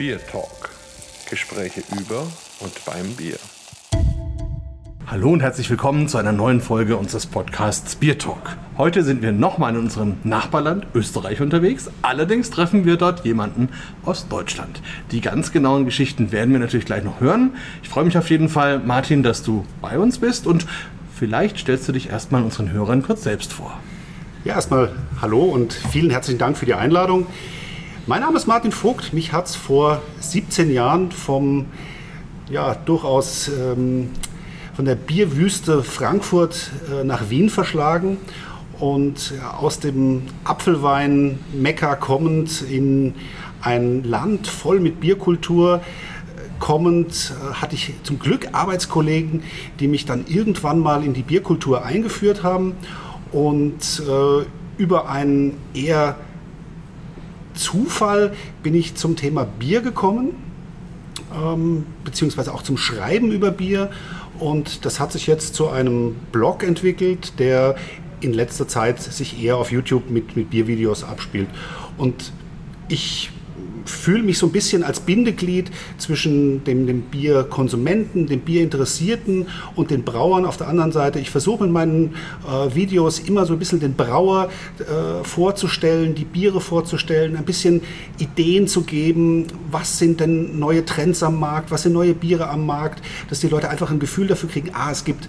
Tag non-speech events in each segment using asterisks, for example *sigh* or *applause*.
Beer Talk. Gespräche über und beim Bier. Hallo und herzlich willkommen zu einer neuen Folge unseres Podcasts Beer Talk. Heute sind wir nochmal in unserem Nachbarland Österreich unterwegs. Allerdings treffen wir dort jemanden aus Deutschland. Die ganz genauen Geschichten werden wir natürlich gleich noch hören. Ich freue mich auf jeden Fall, Martin, dass du bei uns bist und vielleicht stellst du dich erstmal unseren Hörern kurz selbst vor. Ja, erstmal hallo und vielen herzlichen Dank für die Einladung. Mein Name ist Martin Vogt. Mich hat es vor 17 Jahren vom ja, durchaus ähm, von der Bierwüste Frankfurt äh, nach Wien verschlagen und ja, aus dem Apfelwein Mekka kommend in ein Land voll mit Bierkultur äh, kommend äh, hatte ich zum Glück Arbeitskollegen, die mich dann irgendwann mal in die Bierkultur eingeführt haben und äh, über einen eher Zufall bin ich zum Thema Bier gekommen, ähm, beziehungsweise auch zum Schreiben über Bier und das hat sich jetzt zu einem Blog entwickelt, der in letzter Zeit sich eher auf YouTube mit, mit Biervideos abspielt. Und ich fühle mich so ein bisschen als Bindeglied zwischen dem, dem Bierkonsumenten, dem Bierinteressierten und den Brauern auf der anderen Seite. Ich versuche in meinen äh, Videos immer so ein bisschen den Brauer äh, vorzustellen, die Biere vorzustellen, ein bisschen Ideen zu geben, was sind denn neue Trends am Markt, was sind neue Biere am Markt, dass die Leute einfach ein Gefühl dafür kriegen, ah, es gibt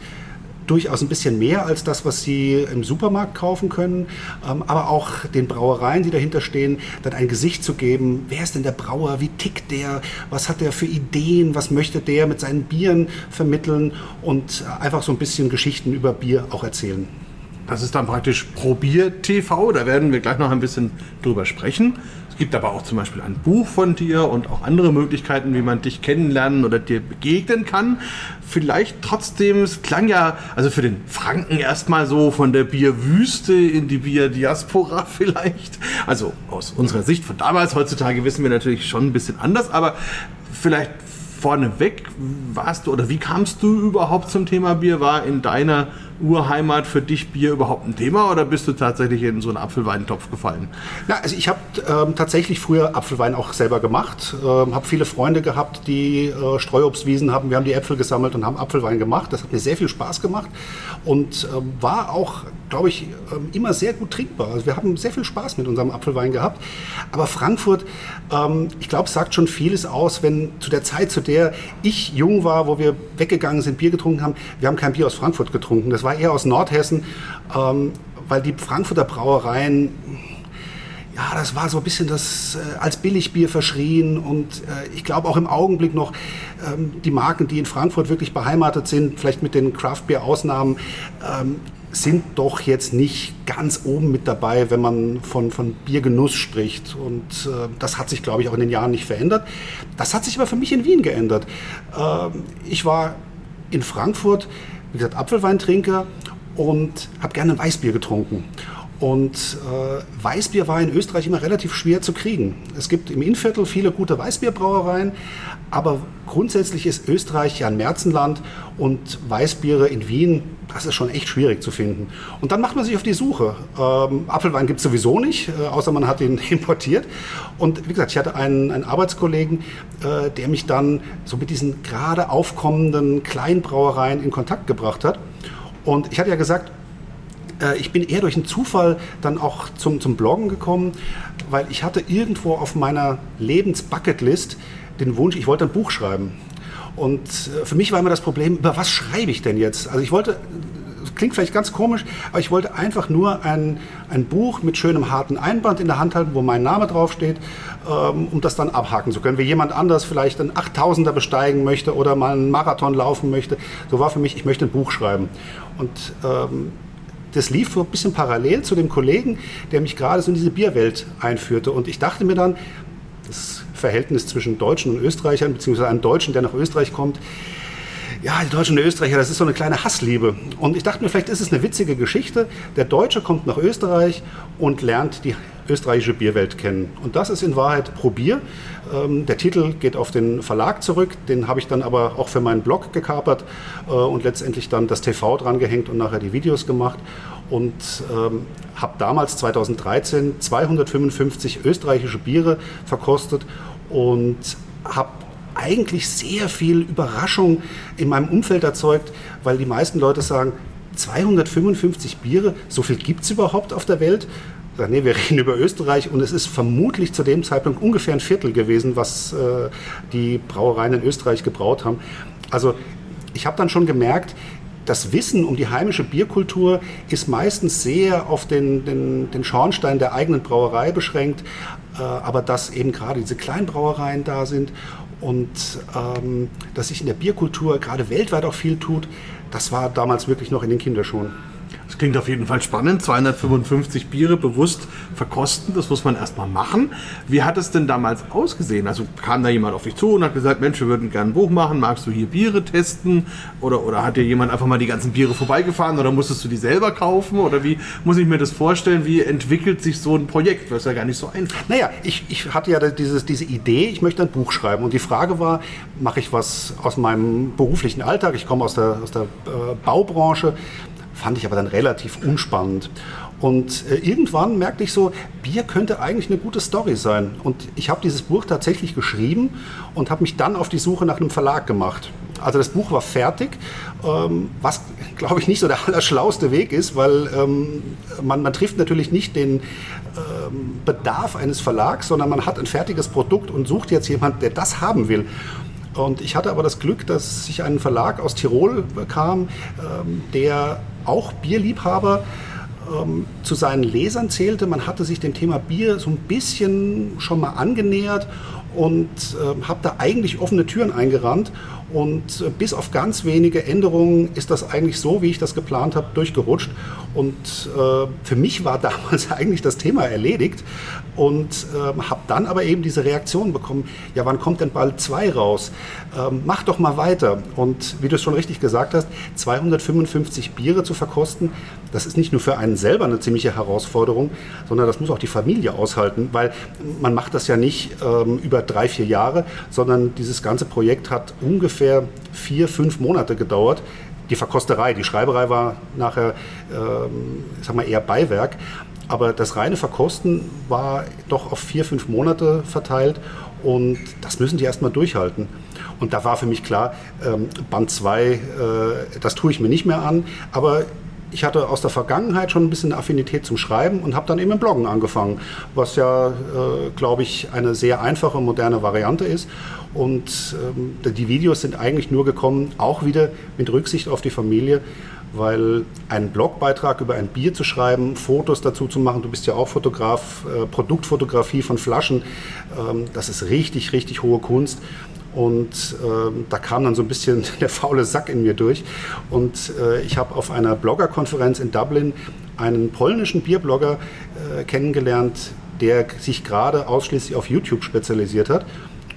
durchaus ein bisschen mehr als das, was sie im Supermarkt kaufen können, ähm, aber auch den Brauereien, die dahinter stehen, dann ein Gesicht zu geben. Wer ist denn der Brauer? Wie tickt der? Was hat der für Ideen? Was möchte der mit seinen Bieren vermitteln? Und äh, einfach so ein bisschen Geschichten über Bier auch erzählen. Das ist dann praktisch Probier TV. Da werden wir gleich noch ein bisschen drüber sprechen gibt aber auch zum Beispiel ein Buch von dir und auch andere Möglichkeiten, wie man dich kennenlernen oder dir begegnen kann. Vielleicht trotzdem, es klang ja, also für den Franken erstmal so von der Bierwüste in die Bierdiaspora *laughs* vielleicht. Also aus unserer Sicht von damals, heutzutage wissen wir natürlich schon ein bisschen anders, aber vielleicht vorneweg warst du oder wie kamst du überhaupt zum Thema Bier? War in deiner Urheimat für dich Bier überhaupt ein Thema oder bist du tatsächlich in so einen Apfelweintopf gefallen? Ja, also ich habe ähm, tatsächlich früher Apfelwein auch selber gemacht, ähm, habe viele Freunde gehabt, die äh, Streuobstwiesen haben. Wir haben die Äpfel gesammelt und haben Apfelwein gemacht. Das hat mir sehr viel Spaß gemacht und ähm, war auch, glaube ich, ähm, immer sehr gut trinkbar. Also wir haben sehr viel Spaß mit unserem Apfelwein gehabt. Aber Frankfurt, ähm, ich glaube, sagt schon vieles aus, wenn zu der Zeit, zu der ich jung war, wo wir weggegangen sind, Bier getrunken haben, wir haben kein Bier aus Frankfurt getrunken. Das war eher aus Nordhessen, ähm, weil die Frankfurter Brauereien, ja, das war so ein bisschen das äh, als Billigbier verschrien und äh, ich glaube auch im Augenblick noch ähm, die Marken, die in Frankfurt wirklich beheimatet sind, vielleicht mit den Craft-Bier-Ausnahmen, ähm, sind doch jetzt nicht ganz oben mit dabei, wenn man von, von Biergenuss spricht. Und äh, das hat sich, glaube ich, auch in den Jahren nicht verändert. Das hat sich aber für mich in Wien geändert. Ähm, ich war in Frankfurt wie gesagt, Apfelweintrinker und habe gerne Weißbier getrunken. Und äh, Weißbier war in Österreich immer relativ schwer zu kriegen. Es gibt im Innviertel viele gute Weißbierbrauereien, aber grundsätzlich ist Österreich ja ein Märzenland und Weißbiere in Wien, das ist schon echt schwierig zu finden. Und dann macht man sich auf die Suche. Ähm, Apfelwein gibt es sowieso nicht, äh, außer man hat ihn *laughs* importiert. Und wie gesagt, ich hatte einen, einen Arbeitskollegen, äh, der mich dann so mit diesen gerade aufkommenden Kleinbrauereien in Kontakt gebracht hat. Und ich hatte ja gesagt, äh, ich bin eher durch einen Zufall dann auch zum, zum Bloggen gekommen, weil ich hatte irgendwo auf meiner Lebensbucketlist den Wunsch, ich wollte ein Buch schreiben. Und äh, für mich war immer das Problem, über was schreibe ich denn jetzt? Also ich wollte, klingt vielleicht ganz komisch, aber ich wollte einfach nur ein, ein Buch mit schönem harten Einband in der Hand halten, wo mein Name draufsteht, ähm, um das dann abhaken zu können. Wie jemand anders vielleicht einen 8000er besteigen möchte oder mal einen Marathon laufen möchte, so war für mich, ich möchte ein Buch schreiben. Und ähm, das lief so ein bisschen parallel zu dem Kollegen, der mich gerade so in diese Bierwelt einführte. Und ich dachte mir dann, das Verhältnis zwischen Deutschen und Österreichern, beziehungsweise einem Deutschen, der nach Österreich kommt, ja, die Deutschen und die Österreicher, das ist so eine kleine Hassliebe. Und ich dachte mir, vielleicht ist es eine witzige Geschichte. Der Deutsche kommt nach Österreich und lernt die österreichische Bierwelt kennen. Und das ist in Wahrheit Probier. Ähm, der Titel geht auf den Verlag zurück, den habe ich dann aber auch für meinen Blog gekapert äh, und letztendlich dann das TV dran gehängt und nachher die Videos gemacht und ähm, habe damals 2013 255 österreichische Biere verkostet und habe eigentlich sehr viel Überraschung in meinem Umfeld erzeugt, weil die meisten Leute sagen, 255 Biere, so viel gibt es überhaupt auf der Welt? Nee, wir *laughs* reden über Österreich und es ist vermutlich zu dem Zeitpunkt ungefähr ein Viertel gewesen, was äh, die Brauereien in Österreich gebraut haben. Also ich habe dann schon gemerkt, das Wissen um die heimische Bierkultur ist meistens sehr auf den, den, den Schornstein der eigenen Brauerei beschränkt, äh, aber dass eben gerade diese Kleinbrauereien da sind und ähm, dass sich in der Bierkultur gerade weltweit auch viel tut, das war damals wirklich noch in den Kinderschuhen. Das klingt auf jeden Fall spannend. 255 Biere bewusst verkosten, das muss man erstmal machen. Wie hat es denn damals ausgesehen? Also kam da jemand auf dich zu und hat gesagt, Mensch, wir würden gerne ein Buch machen, magst du hier Biere testen? Oder, oder hat dir jemand einfach mal die ganzen Biere vorbeigefahren oder musstest du die selber kaufen? Oder wie muss ich mir das vorstellen? Wie entwickelt sich so ein Projekt? Das ist ja gar nicht so einfach. Naja, ich, ich hatte ja dieses, diese Idee, ich möchte ein Buch schreiben. Und die Frage war, mache ich was aus meinem beruflichen Alltag? Ich komme aus der, aus der äh, Baubranche fand ich aber dann relativ unspannend. Und äh, irgendwann merkte ich so, Bier könnte eigentlich eine gute Story sein. Und ich habe dieses Buch tatsächlich geschrieben und habe mich dann auf die Suche nach einem Verlag gemacht. Also das Buch war fertig, ähm, was glaube ich nicht so der *laughs* allerschlauste Weg ist, weil ähm, man, man, trifft natürlich nicht den ähm, Bedarf eines Verlags, sondern man hat ein fertiges Produkt und sucht jetzt jemanden, der das haben will. Und ich hatte aber das Glück, dass ich einen Verlag aus Tirol bekam, der auch Bierliebhaber ähm, zu seinen Lesern zählte. Man hatte sich dem Thema Bier so ein bisschen schon mal angenähert und äh, habe da eigentlich offene Türen eingerannt. Und äh, bis auf ganz wenige Änderungen ist das eigentlich so, wie ich das geplant habe, durchgerutscht. Und äh, für mich war *laughs* damals eigentlich das Thema erledigt und ähm, habe dann aber eben diese Reaktion bekommen, ja, wann kommt denn bald 2 raus? Ähm, mach doch mal weiter. Und wie du es schon richtig gesagt hast, 255 Biere zu verkosten, das ist nicht nur für einen selber eine ziemliche Herausforderung, sondern das muss auch die Familie aushalten, weil man macht das ja nicht ähm, über drei, vier Jahre, sondern dieses ganze Projekt hat ungefähr vier, fünf Monate gedauert. Die Verkosterei, die Schreiberei war nachher, ähm, sag mal, eher Beiwerk. Aber das reine Verkosten war doch auf vier, fünf Monate verteilt und das müssen die erstmal durchhalten. Und da war für mich klar, ähm, Band 2, äh, das tue ich mir nicht mehr an, aber ich hatte aus der Vergangenheit schon ein bisschen Affinität zum Schreiben und habe dann eben im Bloggen angefangen, was ja, äh, glaube ich, eine sehr einfache, moderne Variante ist. Und ähm, die Videos sind eigentlich nur gekommen, auch wieder mit Rücksicht auf die Familie, weil einen Blogbeitrag über ein Bier zu schreiben, Fotos dazu zu machen, du bist ja auch Fotograf, äh, Produktfotografie von Flaschen, ähm, das ist richtig, richtig hohe Kunst. Und äh, da kam dann so ein bisschen *laughs* der faule Sack in mir durch. Und äh, ich habe auf einer Bloggerkonferenz in Dublin einen polnischen Bierblogger äh, kennengelernt, der sich gerade ausschließlich auf YouTube spezialisiert hat.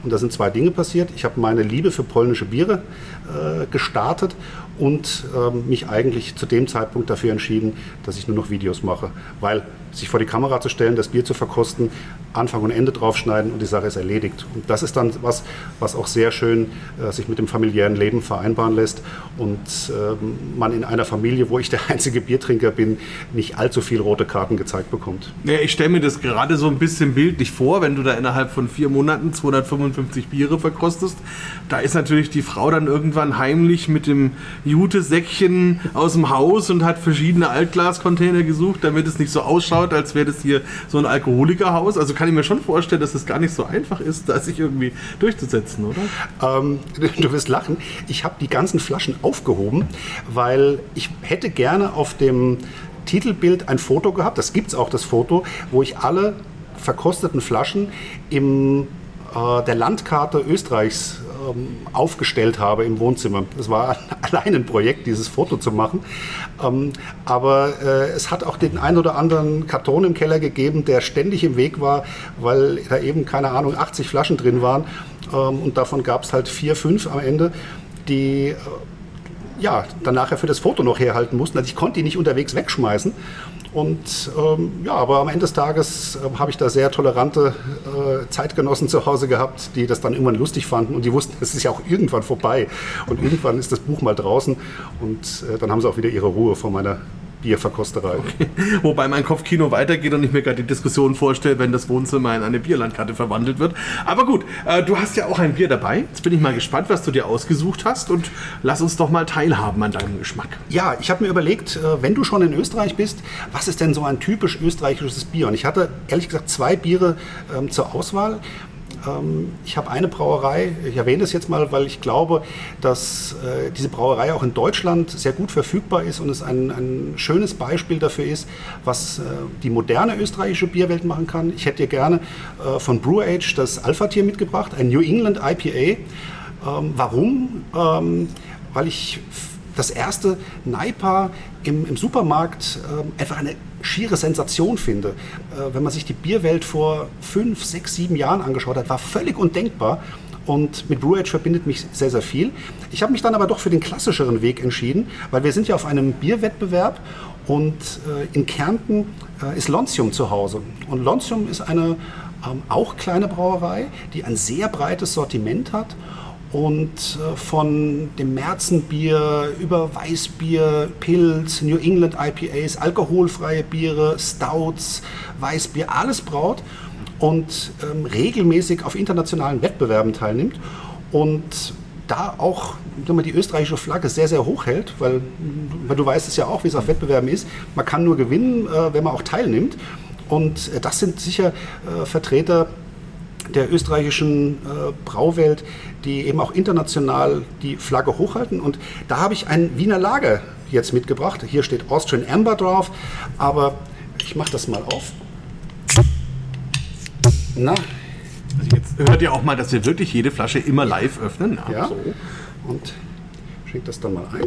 Und da sind zwei Dinge passiert. Ich habe meine Liebe für polnische Biere äh, gestartet und ähm, mich eigentlich zu dem Zeitpunkt dafür entschieden, dass ich nur noch Videos mache. Weil sich vor die Kamera zu stellen, das Bier zu verkosten, Anfang und Ende draufschneiden und die Sache ist erledigt. Und das ist dann was, was auch sehr schön äh, sich mit dem familiären Leben vereinbaren lässt und äh, man in einer Familie, wo ich der *laughs* einzige Biertrinker bin, nicht allzu viel rote Karten gezeigt bekommt. Ja, ich stelle mir das gerade so ein bisschen bildlich vor, wenn du da innerhalb von vier Monaten 255 Biere verkostest. Da ist natürlich die Frau dann irgendwann heimlich mit dem Jute-Säckchen aus dem Haus und hat verschiedene Altglascontainer gesucht, damit es nicht so ausschaut, als wäre das hier so ein Alkoholikerhaus. Also kann ich mir schon vorstellen, dass es gar nicht so einfach ist, da sich irgendwie durchzusetzen, oder? Ähm, *laughs* du wirst lachen. Ich habe die ganzen Flaschen aufgehoben, weil ich hätte gerne auf dem Titelbild ein Foto gehabt, das gibt es auch, das Foto, wo ich alle verkosteten Flaschen im äh, der Landkarte Österreichs ähm, aufgestellt habe im Wohnzimmer. Es war *laughs* allein ein Projekt, dieses Foto zu machen. Ähm, aber äh, es hat auch den ein oder anderen Karton im Keller gegeben, der ständig im Weg war, weil da eben, keine Ahnung, 80 Flaschen drin waren. Ähm, und davon gab es halt vier, fünf am Ende, die äh, ja, dann nachher für das Foto noch herhalten mussten. Also ich konnte die nicht unterwegs wegschmeißen. Und ähm, ja, aber am Ende des Tages äh, habe ich da sehr tolerante äh, Zeitgenossen zu Hause gehabt, die das dann irgendwann lustig fanden und die wussten, *laughs* es ist ja auch irgendwann vorbei. Und irgendwann ist das Buch mal draußen und äh, dann haben sie auch wieder ihre Ruhe vor meiner Bierverkosterei. Okay. Wobei mein Kopfkino weitergeht und ich mir gerade die Diskussion vorstelle, wenn das Wohnzimmer in eine Bierlandkarte verwandelt wird. Aber gut, äh, du hast ja auch ein Bier dabei. Jetzt bin ich mal gespannt, was du dir ausgesucht hast und lass uns doch mal teilhaben an deinem Geschmack. Ja, ich habe mir überlegt, äh, wenn du schon in Österreich bist, was ist denn so ein typisch österreichisches Bier? Und ich hatte ehrlich gesagt zwei Biere ähm, zur Auswahl. Ähm, ich habe eine Brauerei, ich erwähne das jetzt mal, weil ich glaube, dass äh, diese Brauerei auch in Deutschland sehr gut verfügbar ist und es ein, ein schönes Beispiel dafür ist, was äh, die moderne österreichische Bierwelt machen kann. Ich hätte dir gerne äh, von Brew Age das Alpha-Tier mitgebracht, ein New England IPA. Ähm, warum? Ähm, weil ich das erste Naipa im, im Supermarkt einfach eine schiere Sensation finde. Äh, wenn man sich die Bierwelt vor fünf, sechs, sieben Jahren angeschaut hat, war völlig undenkbar. Und mit Brew Age verbindet mich sehr, sehr viel. Ich habe mich dann aber doch für den klassischeren Weg entschieden, weil wir sind ja auf einem Bierwettbewerb und äh, in Kärnten äh, ist Lontium zu Hause. Und Lontium ist eine ähm, auch kleine Brauerei, die ein sehr breites Sortiment hat und äh, von dem Märzenbier über Weißbier, Pilz, New England IPAs, alkoholfreie Biere, Stouts, Weißbier, alles braut und ähm, regelmäßig auf internationalen Wettbewerben teilnimmt und da auch die österreichische Flagge sehr, sehr hoch hält, weil, weil du weißt es ja auch, wie es auf Wettbewerben ist. Man kann nur gewinnen, äh, wenn man auch teilnimmt. Und äh, das sind sicher äh, Vertreter der österreichischen äh, Brauwelt, die eben auch international die Flagge hochhalten. Und da habe ich ein Wiener Lager jetzt mitgebracht. Hier steht Austrian Amber drauf, aber ich mache das mal auf. Na? Also jetzt hört ihr auch mal, dass wir wirklich jede Flasche immer live öffnen. Ja, ja. So. und schenkt das dann mal ein.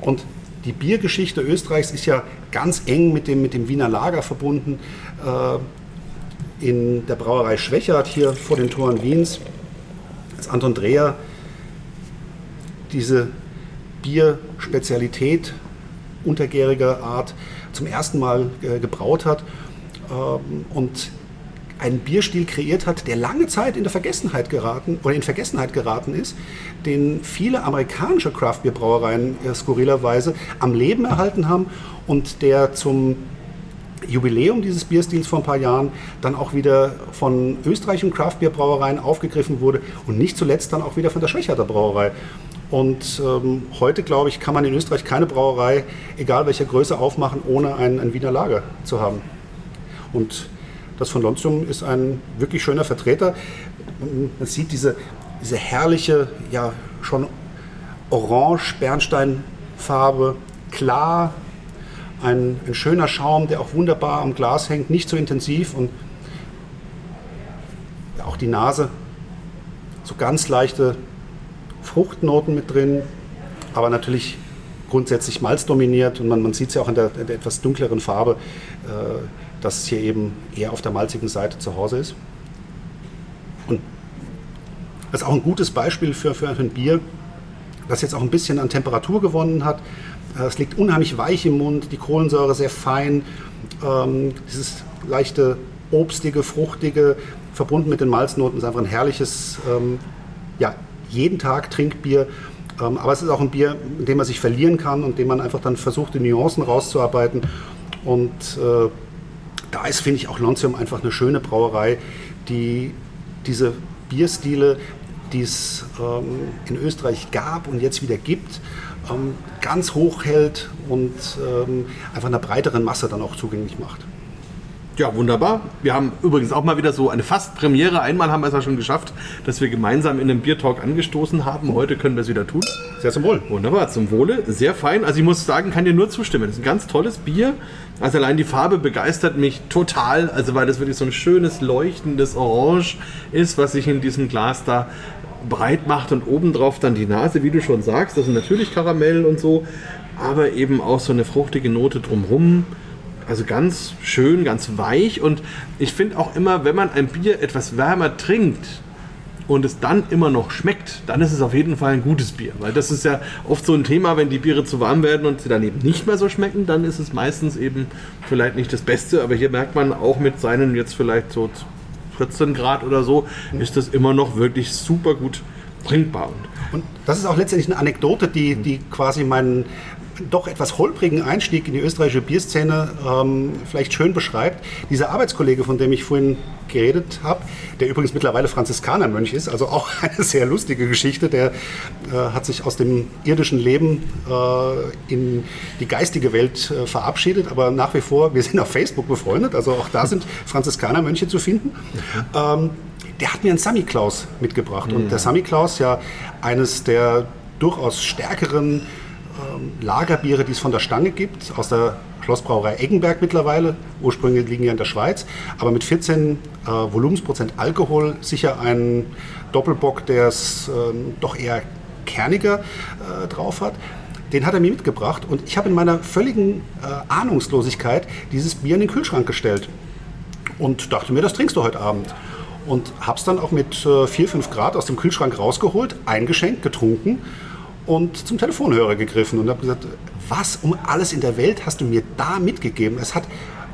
Und die Biergeschichte Österreichs ist ja ganz eng mit dem, mit dem Wiener Lager verbunden. Äh, in der Brauerei Schwächert hier vor den Toren Wiens, als Anton Dreher diese Bierspezialität untergäriger Art zum ersten Mal äh, gebraut hat ähm, und einen Bierstil kreiert hat, der lange Zeit in der Vergessenheit geraten oder in Vergessenheit geraten ist, den viele amerikanische Craftbierbrauereien äh, skurrilerweise am Leben erhalten haben und der zum Jubiläum dieses Bierstils vor ein paar Jahren dann auch wieder von österreichischen Craftbierbrauereien aufgegriffen wurde und nicht zuletzt dann auch wieder von der Schwächerter Brauerei. Und ähm, heute, glaube ich, kann man in Österreich keine Brauerei, egal welcher Größe, aufmachen, ohne ein, ein Wiener Lager zu haben. Und das von Lontium ist ein wirklich schöner Vertreter. Man sieht diese, diese herrliche, ja schon orange-Bernsteinfarbe, klar, ein, ein, schöner Schaum, der auch wunderbar am Glas hängt, nicht so intensiv und auch die Nase, so ganz leichte Fruchtnoten mit drin, aber natürlich grundsätzlich malzdominiert und man, man sieht es ja auch in der, in der, etwas dunkleren Farbe. Äh, dass es hier eben eher auf der malzigen Seite zu Hause ist. Und das ist auch ein gutes Beispiel für, für ein Bier, das jetzt auch ein bisschen an Temperatur gewonnen hat. Äh, es liegt unheimlich weich im Mund, die Kohlensäure sehr fein, ähm, dieses leichte obstige, fruchtige, verbunden mit den Malznoten, ist einfach ein herrliches, ähm, ja, jeden Tag Trinkbier. Ähm, aber es ist auch ein Bier, in dem man sich verlieren kann und dem man einfach dann versucht, die Nuancen rauszuarbeiten. Und äh, da ist, finde ich, auch Lontium einfach eine schöne Brauerei, die diese Bierstile, die es ähm, in Österreich gab und jetzt wieder gibt, ähm, ganz hoch hält und ähm, einfach einer breiteren Masse dann auch zugänglich macht. Ja, wunderbar. Wir haben übrigens auch mal wieder so eine Fast-Premiere. Einmal haben wir es ja schon geschafft, dass wir gemeinsam in einem Biertalk angestoßen haben. Heute können wir es wieder tun. Sehr zum Wohl. Wunderbar, zum Wohle. Sehr fein. Also ich muss sagen, kann dir nur zustimmen. Das ist ein ganz tolles Bier. Also allein die Farbe begeistert mich total. Also weil das wirklich so ein schönes, leuchtendes Orange ist, was sich in diesem Glas da breit macht und obendrauf dann die Nase, wie du schon sagst. Das ist natürlich Karamell und so. Aber eben auch so eine fruchtige Note drumherum also ganz schön, ganz weich. Und ich finde auch immer, wenn man ein Bier etwas wärmer trinkt und es dann immer noch schmeckt, dann ist es auf jeden Fall ein gutes Bier. Weil das ist ja oft so ein Thema, wenn die Biere zu warm werden und sie dann eben nicht mehr so schmecken, dann ist es meistens eben vielleicht nicht das Beste. Aber hier merkt man auch mit seinen jetzt vielleicht so 14 Grad oder so, ist das immer noch wirklich super gut trinkbar. Und das ist auch letztendlich eine Anekdote, die, die quasi meinen doch etwas holprigen Einstieg in die österreichische Bierszene ähm, vielleicht schön beschreibt. Dieser Arbeitskollege, von dem ich vorhin geredet habe, der übrigens mittlerweile Franziskanermönch ist, also auch *laughs* eine sehr lustige Geschichte, der äh, hat sich aus dem irdischen Leben äh, in die geistige Welt äh, verabschiedet, aber nach wie vor, wir sind auf Facebook befreundet, also auch da sind *laughs* Franziskanermönche zu finden. Ähm, der hat mir einen Sammy-Klaus mitgebracht. Und der Sammy-Klaus, ja eines der durchaus stärkeren Lagerbiere, die es von der Stange gibt, aus der Schlossbrauerei Eggenberg mittlerweile. Ursprünglich liegen ja in der Schweiz, aber mit 14 äh, Volumensprozent Alkohol sicher ein Doppelbock, der es ähm, doch eher kerniger äh, drauf hat. Den hat er mir mitgebracht und ich habe in meiner völligen äh, Ahnungslosigkeit dieses Bier in den Kühlschrank gestellt und dachte mir, das trinkst du heute Abend. Und habe es dann auch mit äh, 4, 5 Grad aus dem Kühlschrank rausgeholt, eingeschenkt, getrunken und zum Telefonhörer gegriffen und habe gesagt, was um alles in der Welt hast du mir da mitgegeben? Es hat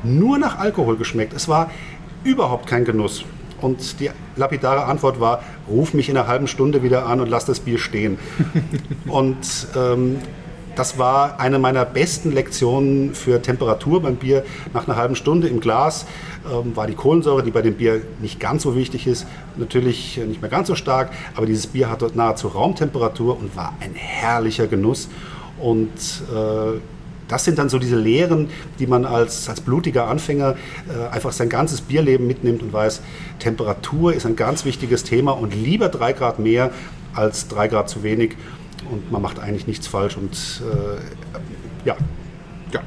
nur nach Alkohol geschmeckt. Es war überhaupt kein Genuss. Und die lapidare Antwort war, ruf mich in einer halben Stunde wieder an und lass das Bier stehen. *laughs* und ähm, das war eine meiner besten Lektionen für Temperatur beim Bier. Nach einer halben Stunde im Glas ähm, war die Kohlensäure, die bei dem Bier nicht ganz so wichtig ist, natürlich nicht mehr ganz so stark, aber dieses Bier hatte nahezu Raumtemperatur und war ein herrlicher Genuss. Und äh, das sind dann so diese Lehren, die man als, als blutiger Anfänger äh, einfach sein ganzes Bierleben mitnimmt und weiß, Temperatur ist ein ganz wichtiges Thema und lieber drei Grad mehr als drei Grad zu wenig und man macht eigentlich nichts falsch und äh, ja. Ja,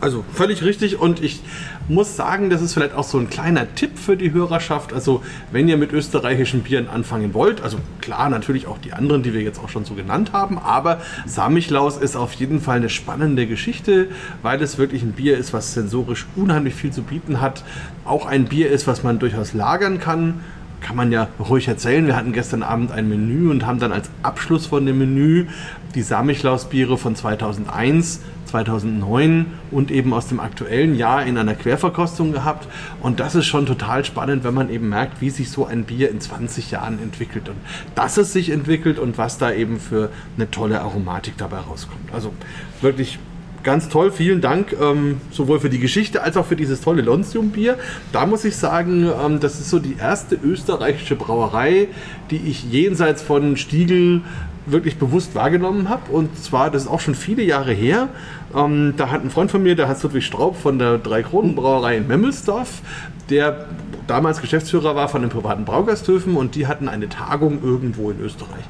also völlig richtig und ich muss sagen, das ist vielleicht auch so ein kleiner Tipp für die Hörerschaft. Also wenn ihr mit österreichischen Bieren anfangen wollt, also klar natürlich auch die anderen, die wir jetzt auch schon so genannt haben, aber Samichlaus ist auf jeden Fall eine spannende Geschichte, weil es wirklich ein Bier ist, was sensorisch unheimlich viel zu bieten hat. Auch ein Bier ist, was man durchaus lagern kann kann man ja ruhig erzählen. Wir hatten gestern Abend ein Menü und haben dann als Abschluss von dem Menü die Samichlaus-Biere von 2001, 2009 und eben aus dem aktuellen Jahr in einer Querverkostung gehabt. Und das ist schon total spannend, wenn man eben merkt, wie sich so ein Bier in 20 Jahren entwickelt und dass es sich entwickelt und was da eben für eine tolle Aromatik dabei rauskommt. Also wirklich ganz toll, vielen Dank, ähm, sowohl für die Geschichte als auch für dieses tolle Lonstium-Bier. Da muss ich sagen, ähm, das ist so die erste österreichische Brauerei, die ich jenseits von Stiegel wirklich bewusst wahrgenommen habe. Und zwar, das ist auch schon viele Jahre her. Ähm, da hat ein Freund von mir, der hat Ludwig Straub von der Drei-Kronen-Brauerei in Memmelsdorf, der damals Geschäftsführer war von den privaten Braugasthöfen und die hatten eine Tagung irgendwo in Österreich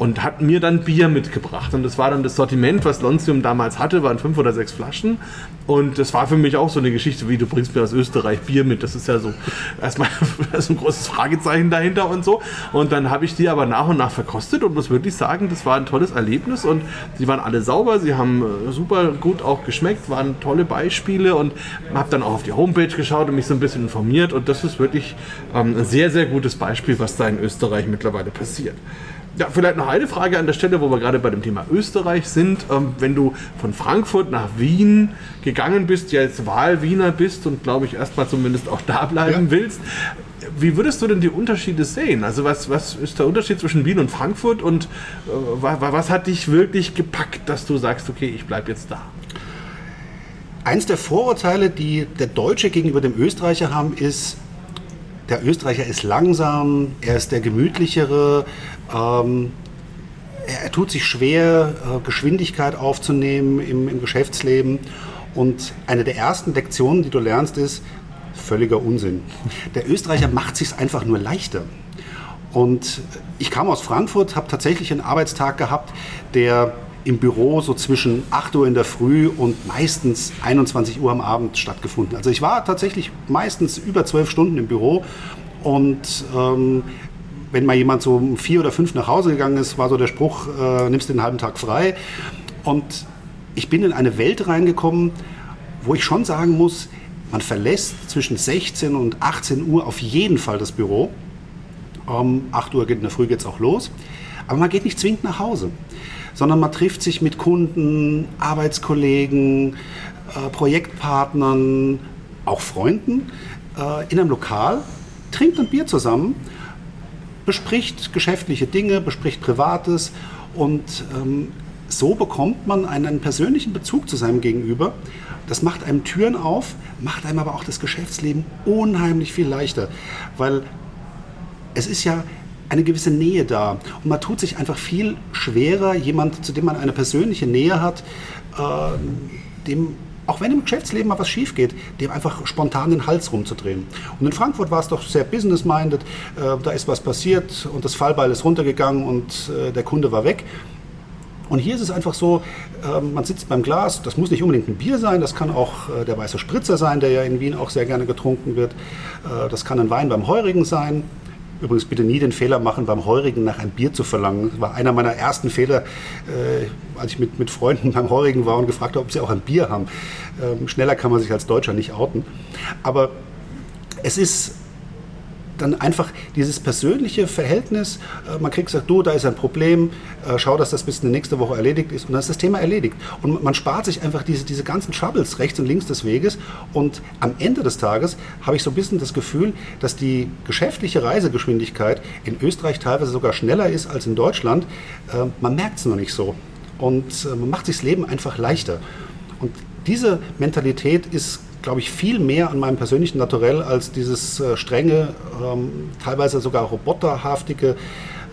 und hat mir dann Bier mitgebracht. Und das war dann das Sortiment, was Lontium damals hatte, waren fünf oder sechs Flaschen. Und das war für mich auch so eine Geschichte, wie du bringst mir aus Österreich Bier mit. Das ist ja so *laughs* erstmal *laughs* so ein großes Fragezeichen dahinter und so. Und dann habe ich die aber nach und nach verkostet und muss wirklich sagen, das war ein tolles Erlebnis und sie waren alle sauber, sie haben äh, super gut auch geschmeckt, waren tolle Beispiele und habe dann auch auf die Homepage geschaut und mich so ein bisschen informiert und das ist wirklich ähm, ein sehr, sehr gutes Beispiel, was da in Österreich mittlerweile passiert. Ja, vielleicht noch eine Frage an der Stelle, wo wir gerade bei dem Thema Österreich sind. Ähm, wenn du von Frankfurt nach Wien gegangen bist, jetzt Wahlwiener bist und glaube ich erstmal zumindest auch da bleiben ja. willst, wie würdest du denn die Unterschiede sehen? Also was, was ist der Unterschied zwischen Wien und Frankfurt und äh, was, was hat dich wirklich gepackt, dass du sagst, okay, ich bleibe jetzt da? Eins der Vorurteile, die der Deutsche gegenüber dem Österreicher haben, ist, der Österreicher ist langsam, er ist der gemütlichere, ähm, er, er, tut sich schwer, äh, Geschwindigkeit aufzunehmen im, im Geschäftsleben. Und eine der ersten Lektionen, die du lernst, ist völliger Unsinn. Der Österreicher macht sich einfach nur leichter. Und ich kam aus Frankfurt, habe tatsächlich einen Arbeitstag gehabt, der im Büro so zwischen 8 Uhr in der Früh und meistens 21 Uhr am Abend stattgefunden. Also ich war tatsächlich meistens über zwölf Stunden im Büro und ähm, wenn mal jemand so um vier oder fünf nach Hause gegangen ist, war so der Spruch, äh, nimmst den halben Tag frei. Und ich bin in eine Welt reingekommen, wo ich schon sagen muss, man verlässt zwischen 16 und 18 Uhr auf jeden Fall das Büro. Um 8 Uhr geht in der Früh geht's auch los. Aber man geht nicht zwingend nach Hause sondern man trifft sich mit Kunden, Arbeitskollegen, äh, Projektpartnern, auch Freunden äh, in einem Lokal, trinkt ein Bier zusammen, bespricht geschäftliche Dinge, bespricht Privates und ähm, so bekommt man einen persönlichen Bezug zu seinem Gegenüber. Das macht einem Türen auf, macht einem aber auch das Geschäftsleben unheimlich viel leichter, weil es ist ja eine gewisse Nähe da und man tut sich einfach viel schwerer, jemand, zu dem man eine persönliche Nähe hat, äh, dem auch wenn im Geschäftsleben mal was schief geht, dem einfach spontan den Hals rumzudrehen. Und in Frankfurt war es doch sehr business-minded. Äh, da ist was passiert und das Fallbeil ist runtergegangen und äh, der Kunde war weg. Und hier ist es einfach so, äh, man sitzt beim Glas, das muss nicht unbedingt ein Bier sein, das kann auch äh, der weiße Spritzer sein, der ja in Wien auch sehr gerne getrunken wird. Äh, das kann ein Wein beim Heurigen sein. Übrigens bitte nie den Fehler machen, beim Heurigen nach einem Bier zu verlangen. Das war einer meiner ersten Fehler, äh, als ich mit, mit Freunden beim Heurigen war und gefragt habe, ob sie auch ein Bier haben. Ähm, schneller kann man sich als Deutscher nicht outen. Aber es ist dann einfach dieses persönliche Verhältnis, äh, man kriegt gesagt, du, da ist ein Problem, äh, schau, dass das bis nächste Woche erledigt ist und dann ist das Thema erledigt. Und man spart sich einfach diese, diese ganzen Troubles rechts und links des Weges und am Ende des Tages habe ich so ein bisschen das Gefühl, dass die geschäftliche Reisegeschwindigkeit in Österreich teilweise sogar schneller ist als in Deutschland. Äh, man merkt es noch nicht so und man macht sich das Leben einfach leichter. Und diese Mentalität ist glaube ich, viel mehr an meinem persönlichen Naturell als dieses äh, strenge, ähm, teilweise sogar roboterhaftige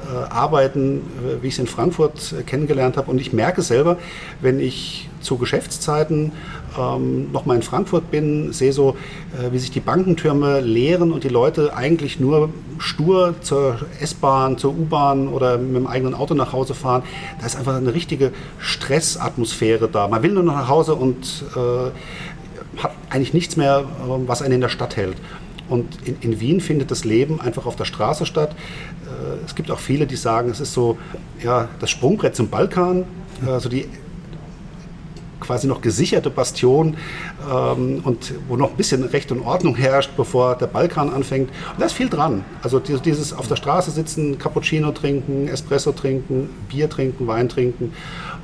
äh, Arbeiten, äh, wie ich es in Frankfurt äh, kennengelernt habe. Und ich merke selber, wenn ich zu Geschäftszeiten ähm, nochmal in Frankfurt bin, sehe so, äh, wie sich die Bankentürme leeren und die Leute eigentlich nur stur zur S-Bahn, zur U-Bahn oder mit dem eigenen Auto nach Hause fahren. Da ist einfach eine richtige Stressatmosphäre da. Man will nur noch nach Hause und äh, hat eigentlich nichts mehr, ähm, was einen in der Stadt hält. Und in, in, Wien findet das Leben einfach auf der Straße statt. Äh, es gibt auch viele, die sagen, es ist so ja, das Sprungbrett zum Balkan, also die quasi noch gesicherte Bastion ähm, und wo noch ein bisschen Recht und Ordnung herrscht, bevor der Balkan anfängt. Und da ist viel dran. Also dieses auf der Straße sitzen, Cappuccino trinken, Espresso trinken, Bier trinken, Wein trinken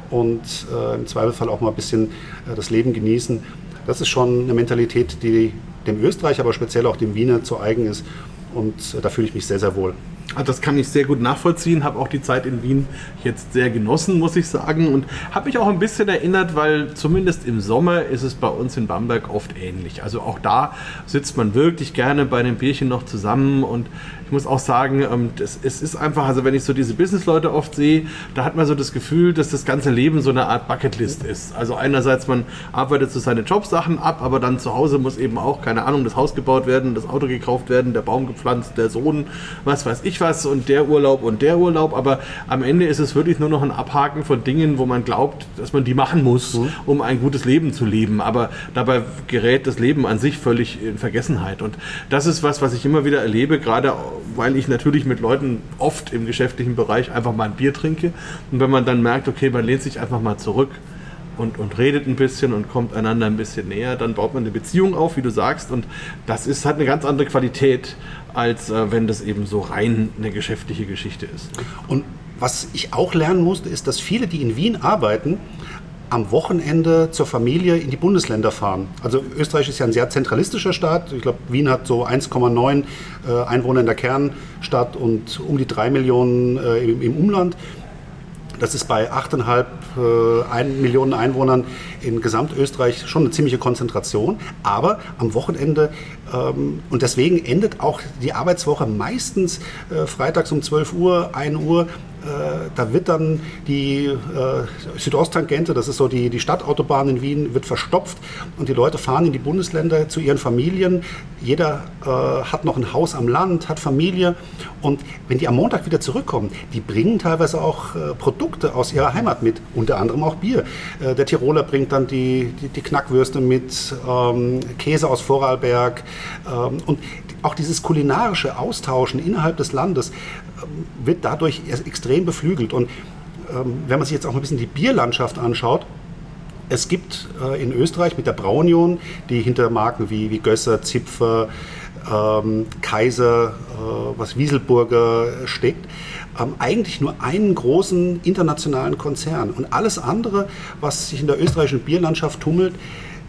und äh, im Zweifelsfall auch mal ein bisschen äh, das Leben genießen das ist schon eine Mentalität, die dem Österreich, aber speziell auch dem Wiener zu eigen ist. Und äh, da fühle ich mich sehr, sehr wohl. Ah, das kann ich sehr gut nachvollziehen, habe auch die Zeit in Wien jetzt sehr genossen, muss ich sagen. Und habe mich auch ein bisschen erinnert, weil zumindest im Sommer ist es bei uns in Bamberg oft ähnlich. Also auch da sitzt man wirklich gerne bei einem Bierchen noch zusammen und muss auch sagen, ähm, das, es ist einfach, also wenn ich so diese Business-Leute oft sehe, da hat man so das Gefühl, dass das ganze Leben so eine Art Bucketlist ist. Also einerseits, man arbeitet so seine Jobsachen ab, aber dann zu Hause muss eben auch, keine Ahnung, das Haus gebaut werden, das Auto gekauft werden, der Baum gepflanzt, der Sohn, was weiß ich was und der Urlaub und der Urlaub. Aber am Ende ist es wirklich nur noch ein Abhaken von Dingen, wo man glaubt, dass man die machen muss, mhm. um ein gutes Leben zu leben. Aber dabei gerät das Leben an sich völlig in Vergessenheit. Und das ist was, was ich immer wieder erlebe, gerade weil ich natürlich mit Leuten oft im geschäftlichen Bereich einfach mal ein Bier trinke. Und wenn man dann merkt, okay, man lehnt sich einfach mal zurück und, und redet ein bisschen und kommt einander ein bisschen näher, dann baut man eine Beziehung auf, wie du sagst. Und das ist, hat eine ganz andere Qualität, als äh, wenn das eben so rein eine geschäftliche Geschichte ist. Und was ich auch lernen musste, ist, dass viele, die in Wien arbeiten, am Wochenende zur Familie in die Bundesländer fahren. Also Österreich ist ja ein sehr zentralistischer Staat. Ich glaube, Wien hat so 1,9 äh, Einwohner in der Kernstadt und um die 3 Millionen äh, im, Umland. Das ist bei 8,5 äh, Millionen Einwohnern in Gesamtösterreich schon eine ziemliche Konzentration. Aber am Wochenende, ähm, und deswegen endet auch die Arbeitswoche meistens freitags um 12 Uhr, 1 Uhr da wird dann die äh, Südosttangente, das ist so die, die Stadtautobahn in Wien, wird verstopft und die Leute fahren in die Bundesländer zu ihren Familien. Jeder äh, hat noch ein Haus am Land, hat Familie und wenn die am Montag wieder zurückkommen, die bringen teilweise auch äh, Produkte aus ihrer Heimat mit, unter anderem auch Bier. Äh, der Tiroler bringt dann die, die, die Knackwürste mit, ähm, Käse aus Vorarlberg ähm, und auch dieses kulinarische Austauschen innerhalb des Landes wird dadurch extrem beflügelt. Und ähm, wenn man sich jetzt auch ein bisschen die Bierlandschaft anschaut, es gibt äh, in Österreich mit der Braunion, die hinter Marken wie, wie Gösser, Zipfer, ähm, Kaiser, äh, was Wieselburger steckt, ähm, eigentlich nur einen großen internationalen Konzern. Und alles andere, was sich in der österreichischen Bierlandschaft tummelt,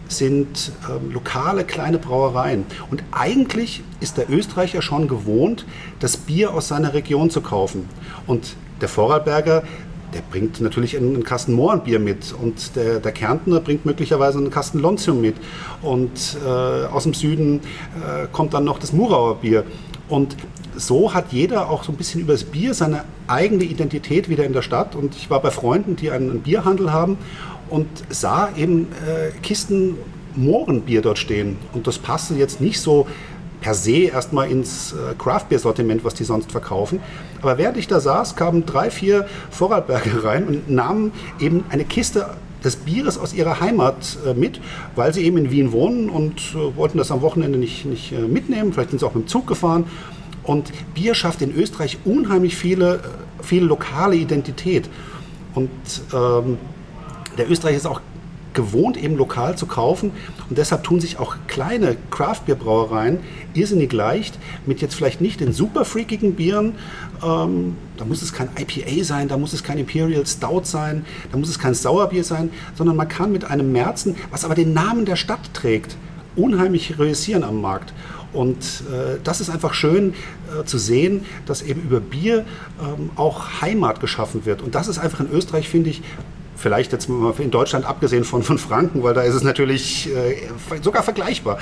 sind ähm, lokale kleine Brauereien. Und eigentlich ist der Österreicher schon gewohnt, das Bier aus seiner Region zu kaufen. Und der Vorarlberger, der bringt natürlich einen Kasten Mohrenbier mit und der, der, Kärntner bringt möglicherweise einen Kasten Lontium mit und äh, aus dem Süden äh, kommt dann noch das Murauer Bier. Und so hat jeder auch so ein bisschen über das Bier seine eigene Identität wieder in der Stadt. Und ich war bei Freunden, die einen Bierhandel haben und sah eben äh, Kisten Mohrenbier dort stehen. Und das passte jetzt nicht so per se erstmal ins äh, Craft-Bier-Sortiment, was die sonst verkaufen. Aber während ich da saß, kamen drei, vier Vorarlberger *laughs* rein und nahmen eben eine Kiste des Bieres aus ihrer Heimat äh, mit, weil sie eben in Wien wohnen und äh, wollten das am Wochenende nicht, nicht äh, mitnehmen. Vielleicht sind sie auch mit dem Zug gefahren. Und Bier schafft in Österreich unheimlich viele, äh, viele lokale Identität. Und ähm, der Österreicher ist auch gewohnt, eben lokal zu kaufen. Und deshalb tun sich auch kleine Craft-Bier-Brauereien irrsinnig leicht mit jetzt vielleicht nicht den super freakigen Bieren. Ähm, da muss es kein IPA sein, da muss es kein Imperial Stout sein, da muss es kein Sauerbier sein, sondern man kann mit einem Märzen, was aber den Namen der Stadt trägt, unheimlich reüssieren am Markt. Und äh, das ist einfach schön äh, zu sehen, dass eben über Bier ähm, auch Heimat geschaffen wird. Und das ist einfach in Österreich, finde ich, vielleicht jetzt in Deutschland abgesehen von, von Franken, weil da ist es natürlich äh, sogar vergleichbar.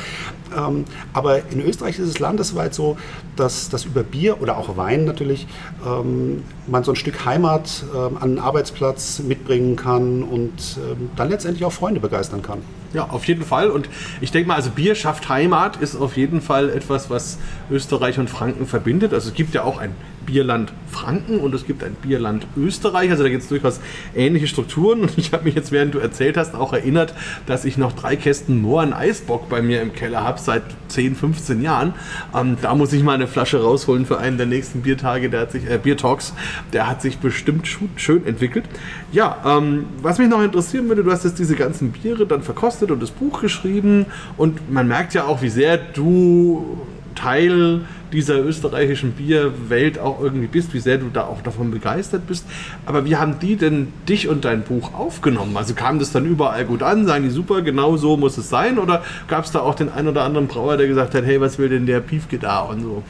Ähm, aber in Österreich ist es landesweit so, dass, dass über Bier oder auch Wein natürlich ähm, man so ein Stück Heimat ähm, an einen Arbeitsplatz mitbringen kann und ähm, dann letztendlich auch Freunde begeistern kann. Ja, auf jeden Fall. Und ich denke mal, also Bier schafft Heimat ist auf jeden Fall etwas, was Österreich und Franken verbindet. Also es gibt ja auch ein Bierland Franken und es gibt ein Bierland Österreich. Also da gibt es durchaus ähnliche Strukturen. Und ich habe mich jetzt, während du erzählt hast, auch erinnert, dass ich noch drei Kästen Mohren Eisbock bei mir im Keller habe seit 10, 15 Jahren. Ähm, da muss ich mal eine Flasche rausholen für einen der nächsten Biertage. Der hat sich, äh, Biertalks, der hat sich bestimmt schön entwickelt. Ja, ähm, was mich noch interessieren würde, du hast jetzt diese ganzen Biere dann verkostet und das Buch geschrieben und man merkt ja auch, wie sehr du Teil dieser österreichischen Bierwelt auch irgendwie bist, wie sehr du da auch davon begeistert bist. Aber wie haben die denn dich und dein Buch aufgenommen? Also kam das dann überall gut an? Sagen die super, genau so muss es sein? Oder gab es da auch den einen oder anderen Brauer, der gesagt hat, hey, was will denn der Piefke da und so?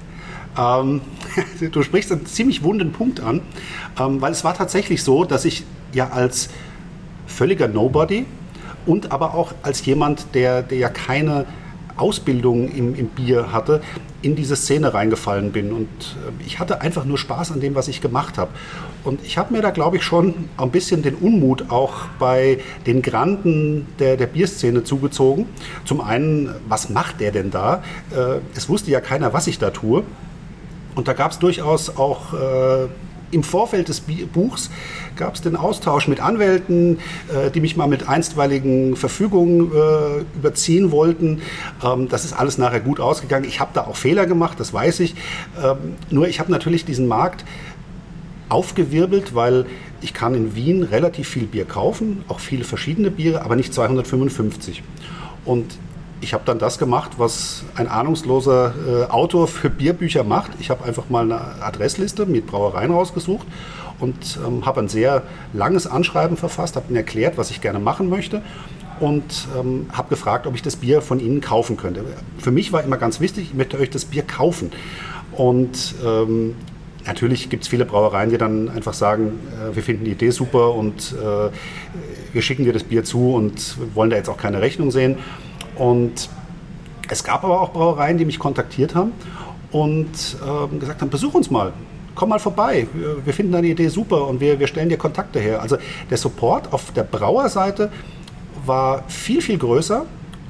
Ähm, *laughs* du sprichst einen ziemlich wunden Punkt an, ähm, weil es war tatsächlich so, dass ich ja als völliger Nobody und aber auch als jemand, der, der ja keine Ausbildung im, im Bier hatte, in diese Szene reingefallen bin. Und äh, ich hatte einfach nur Spaß an dem, was ich gemacht habe. Und ich habe mir da, glaube ich, schon ein bisschen den Unmut auch bei den Granden der, der Bierszene zugezogen. Zum einen, was macht der denn da? Äh, es wusste ja keiner, was ich da tue. Und da gab es durchaus auch äh, im Vorfeld des Buchs gab es den Austausch mit Anwälten, äh, die mich mal mit einstweiligen Verfügungen äh, überziehen wollten. Ähm, das ist alles nachher gut ausgegangen. Ich habe da auch Fehler gemacht, das weiß ich. Ähm, nur ich habe natürlich diesen Markt aufgewirbelt, weil ich kann in Wien relativ viel Bier kaufen, auch viele verschiedene Biere, aber nicht 255. Und ich habe dann das gemacht, was ein ahnungsloser äh, Autor für Bierbücher macht. Ich habe einfach mal eine Adressliste mit Brauereien rausgesucht und ähm, habe ein sehr langes Anschreiben verfasst, habe ihnen erklärt, was ich gerne machen möchte und ähm, habe gefragt, ob ich das Bier von ihnen kaufen könnte. Für mich war immer ganz wichtig, ich möchte euch das Bier kaufen. Und ähm, natürlich gibt es viele Brauereien, die dann einfach sagen, äh, wir finden die Idee super und äh, wir schicken dir das Bier zu und wollen da jetzt auch keine Rechnung sehen. Und es gab aber auch Brauereien, die mich kontaktiert haben und äh, gesagt haben, besuch uns mal, komm mal vorbei, wir, wir finden deine Idee super und wir, wir stellen dir Kontakte her. Also der Support auf der Brauerseite war viel, viel größer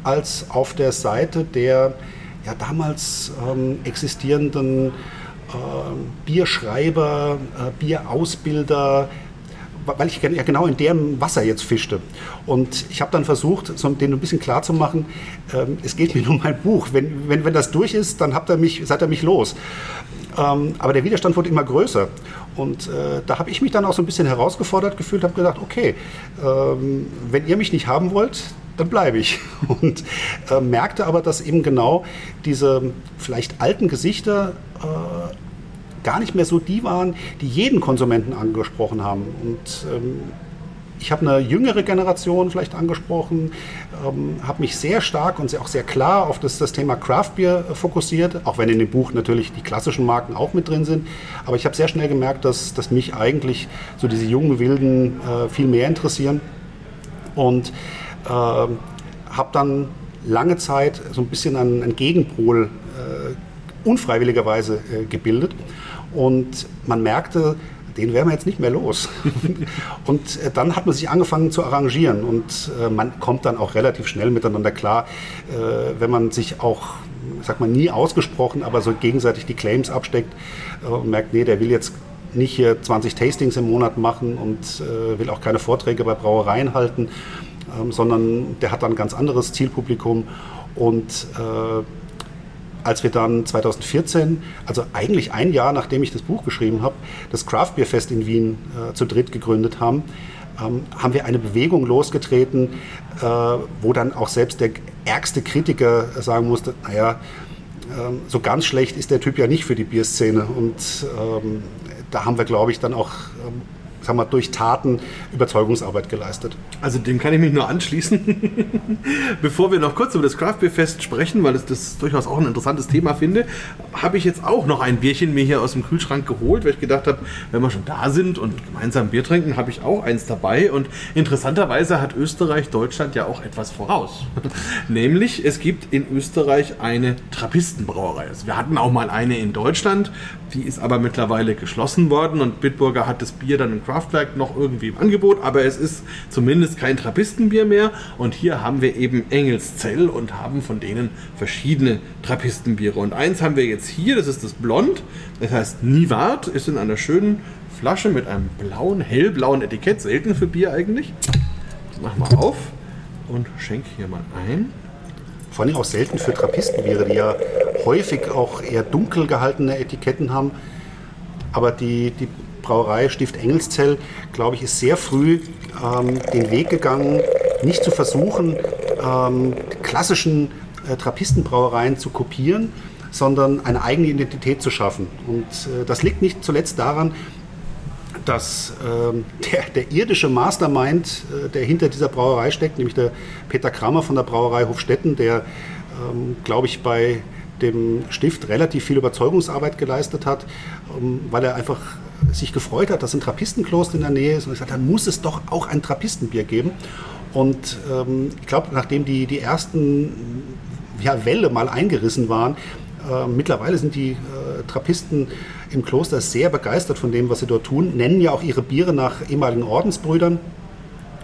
als auf der Seite der ja, damals ähm, existierenden äh, Bierschreiber, äh, Bierausbilder, weil ich ja genau in deren Wasser jetzt fischte. Und ich habe dann versucht, so denen ein bisschen klar zu machen, ähm, es geht mir *laughs* nur um mein Buch. Wenn, wenn, wenn das durch ist, dann habt ihr mich, seid ihr mich los. Ähm, aber der Widerstand wurde immer größer. Und äh, da habe ich mich dann auch so ein bisschen herausgefordert gefühlt, habe gedacht, okay, ähm, wenn ihr mich nicht haben wollt, dann bleibe ich. *laughs* Und äh, merkte aber, dass eben genau diese vielleicht alten Gesichter äh, gar nicht mehr so die waren, die jeden Konsumenten angesprochen haben. Und ähm, ich habe eine jüngere Generation vielleicht angesprochen, ähm, habe mich sehr stark und auch sehr klar auf das, das Thema Craft Beer fokussiert, auch wenn in dem Buch natürlich die klassischen Marken auch mit drin sind. Aber ich habe sehr schnell gemerkt, dass, dass mich eigentlich so diese jungen Wilden äh, viel mehr interessieren. Und äh, habe dann lange Zeit so ein bisschen einen, einen Gegenpol äh, unfreiwilligerweise äh, gebildet. Und man merkte, den wären wir jetzt nicht mehr los. *laughs* und äh, dann hat man sich angefangen zu arrangieren. Und äh, man kommt dann auch relativ schnell miteinander klar, äh, wenn man sich auch, sag mal, nie ausgesprochen, aber so gegenseitig die Claims absteckt und merkt, nee, der will jetzt nicht hier 20 Tastings im Monat machen und will auch keine Vorträge bei Brauereien halten, ähm, sondern der hat dann ein ganz anderes Zielpublikum. Und als wir dann 2014, also eigentlich ein Jahr nachdem ich das Buch geschrieben habe, das Craft Beer Fest in Wien äh, zu dritt gegründet haben, ähm, haben wir eine Bewegung losgetreten, äh, wo dann auch selbst der ärgste Kritiker sagen musste, naja, ähm, so ganz schlecht ist der Typ ja nicht für die Bierszene. Und ähm, da haben wir, glaube ich, dann auch ähm, sagen wir, durch Taten Überzeugungsarbeit geleistet. Also dem kann ich mich nur anschließen. *laughs* Bevor wir noch kurz über das Craft Beer Fest sprechen, weil ich das durchaus auch ein interessantes Thema finde, habe ich jetzt auch noch ein Bierchen mir hier aus dem Kühlschrank geholt, weil ich gedacht habe, wenn wir schon da sind und gemeinsam Bier trinken, habe ich auch eins dabei. Und interessanterweise hat Österreich Deutschland ja auch etwas voraus. *laughs* Nämlich, es gibt in Österreich eine Trappistenbrauerei. Also wir hatten auch mal eine in Deutschland, die ist aber mittlerweile geschlossen worden und Bitburger hat das Bier dann im Kraftwerk noch irgendwie im Angebot, aber es ist zumindest kein Trappistenbier mehr. Und hier haben wir eben Engelszell und haben von denen verschiedene Trappistenbiere. Und eins haben wir jetzt hier, das ist das Blond, das heißt Nivard, ist in einer schönen Flasche mit einem blauen, hellblauen Etikett, selten für Bier eigentlich. Machen wir auf und schenke hier mal ein vor allem auch selten für Trappistenbiere, die ja häufig auch eher dunkel gehaltene Etiketten haben. Aber die, die Brauerei Stift Engelszell, glaube ich, ist sehr früh ähm, den Weg gegangen, nicht zu versuchen, ähm, klassischen äh, Trappistenbrauereien zu kopieren, sondern eine eigene Identität zu schaffen. Und äh, das liegt nicht zuletzt daran, dass ähm, der, der, irdische Mastermind, äh, der hinter dieser Brauerei steckt, nämlich der Peter Kramer von der Brauerei Hofstetten, der, ähm, glaube ich, bei dem Stift relativ viel Überzeugungsarbeit geleistet hat, ähm, weil er einfach sich gefreut hat, dass ein Trappistenkloster in der Nähe ist und gesagt, dann muss es doch auch ein Trappistenbier geben. Und ähm, ich glaube, nachdem die, die ersten ja, Welle mal eingerissen waren, äh, mittlerweile sind die äh, Trappisten im Kloster sehr begeistert von dem, was sie dort tun, nennen ja auch ihre Biere nach ehemaligen Ordensbrüdern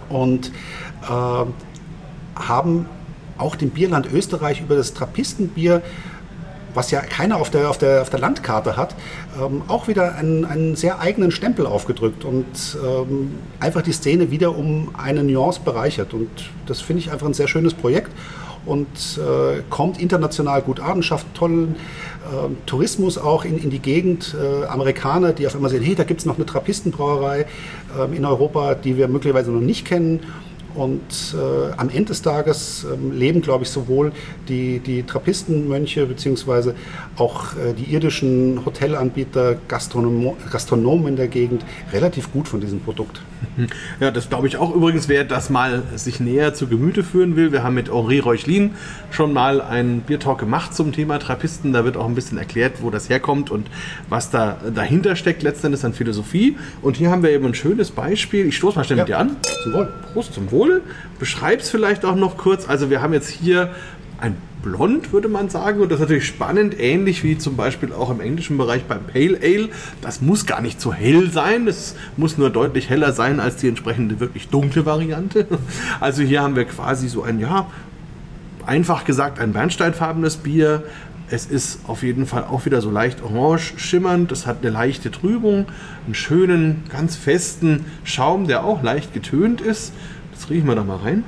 und äh, haben auch dem Bierland Österreich über das Trappistenbier was ja keiner auf der, auf der, auf der Landkarte hat, ähm, auch wieder einen, einen sehr eigenen Stempel aufgedrückt und ähm, einfach die Szene wieder um eine Nuance bereichert. Und das finde ich einfach ein sehr schönes Projekt und äh, kommt international gut an, schafft tollen äh, Tourismus auch in, in die Gegend. Äh, Amerikaner, die auf einmal sehen, hey, da gibt es noch eine Trappistenbrauerei ähm, in Europa, die wir möglicherweise noch nicht kennen. Und äh, am Ende des Tages ähm, leben, glaube ich, sowohl die, die Trappistenmönche beziehungsweise auch äh, die irdischen Hotelanbieter, Gastronom Gastronomen in der Gegend relativ gut von diesem Produkt. Ja, das glaube ich auch übrigens, wer das mal sich näher zu Gemüte führen will. Wir haben mit Henri Reuchlin schon mal einen Biertalk gemacht zum Thema Trappisten. Da wird auch ein bisschen erklärt, wo das herkommt und was da dahinter steckt letztendlich an Philosophie. Und hier haben wir eben ein schönes Beispiel. Ich stoße mal schnell ja. mit dir an. Zum Wohl. Prost, zum Wohl. Beschreib es vielleicht auch noch kurz. Also wir haben jetzt hier ein blond, würde man sagen. Und das ist natürlich spannend, ähnlich wie zum Beispiel auch im englischen Bereich beim Pale Ale. Das muss gar nicht so hell sein, es muss nur deutlich heller sein als die entsprechende wirklich dunkle Variante. *laughs* Also hier haben wir quasi so ein, ja, einfach gesagt, ein bernsteinfarbenes Bier. Es ist auf jeden Fall auch wieder so leicht orange schimmernd. Es hat eine leichte Trübung, einen schönen, ganz festen Schaum, der auch leicht getönt ist. Das riechen wir doch mal rein.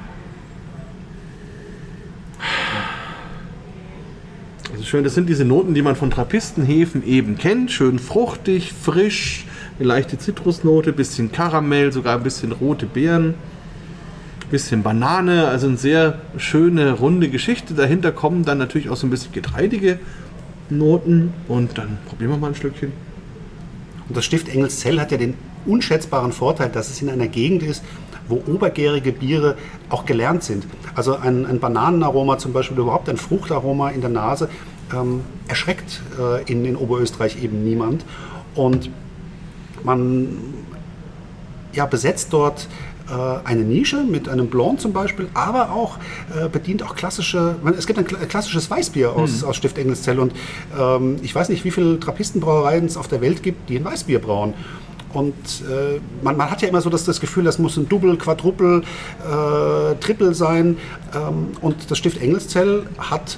Also schön, das sind diese Noten, die man von Trappistenhefen eben kennt. Schön fruchtig, frisch, eine leichte Zitrusnote, bisschen Karamell, sogar ein bisschen rote Beeren, bisschen Banane. Also eine sehr schöne, runde Geschichte. Dahinter kommen dann natürlich auch so ein bisschen getreidige Noten. Und dann probieren wir mal ein Stückchen. Und das Stift Engelszell hat ja den unschätzbaren Vorteil, dass es in einer Gegend ist, wo obergärige Biere auch gelernt sind. Also ein, ein Bananenaroma zum Beispiel, überhaupt ein Fruchtaroma in der Nase, ähm, erschreckt äh, in, in Oberösterreich eben niemand. Und man ja, besetzt dort äh, eine Nische mit einem Blond zum Beispiel, aber auch äh, bedient auch klassische, es gibt ein klassisches Weißbier aus, mhm. aus Stift Engelszell und ähm, ich weiß nicht, wie viele Trappistenbrauereien es auf der Welt gibt, die ein Weißbier brauen. Und äh, man, man, hat ja immer so das, das Gefühl, das muss ein Double, Quadruple, äh, Triple sein. Ähm, und das Stift Engelszell hat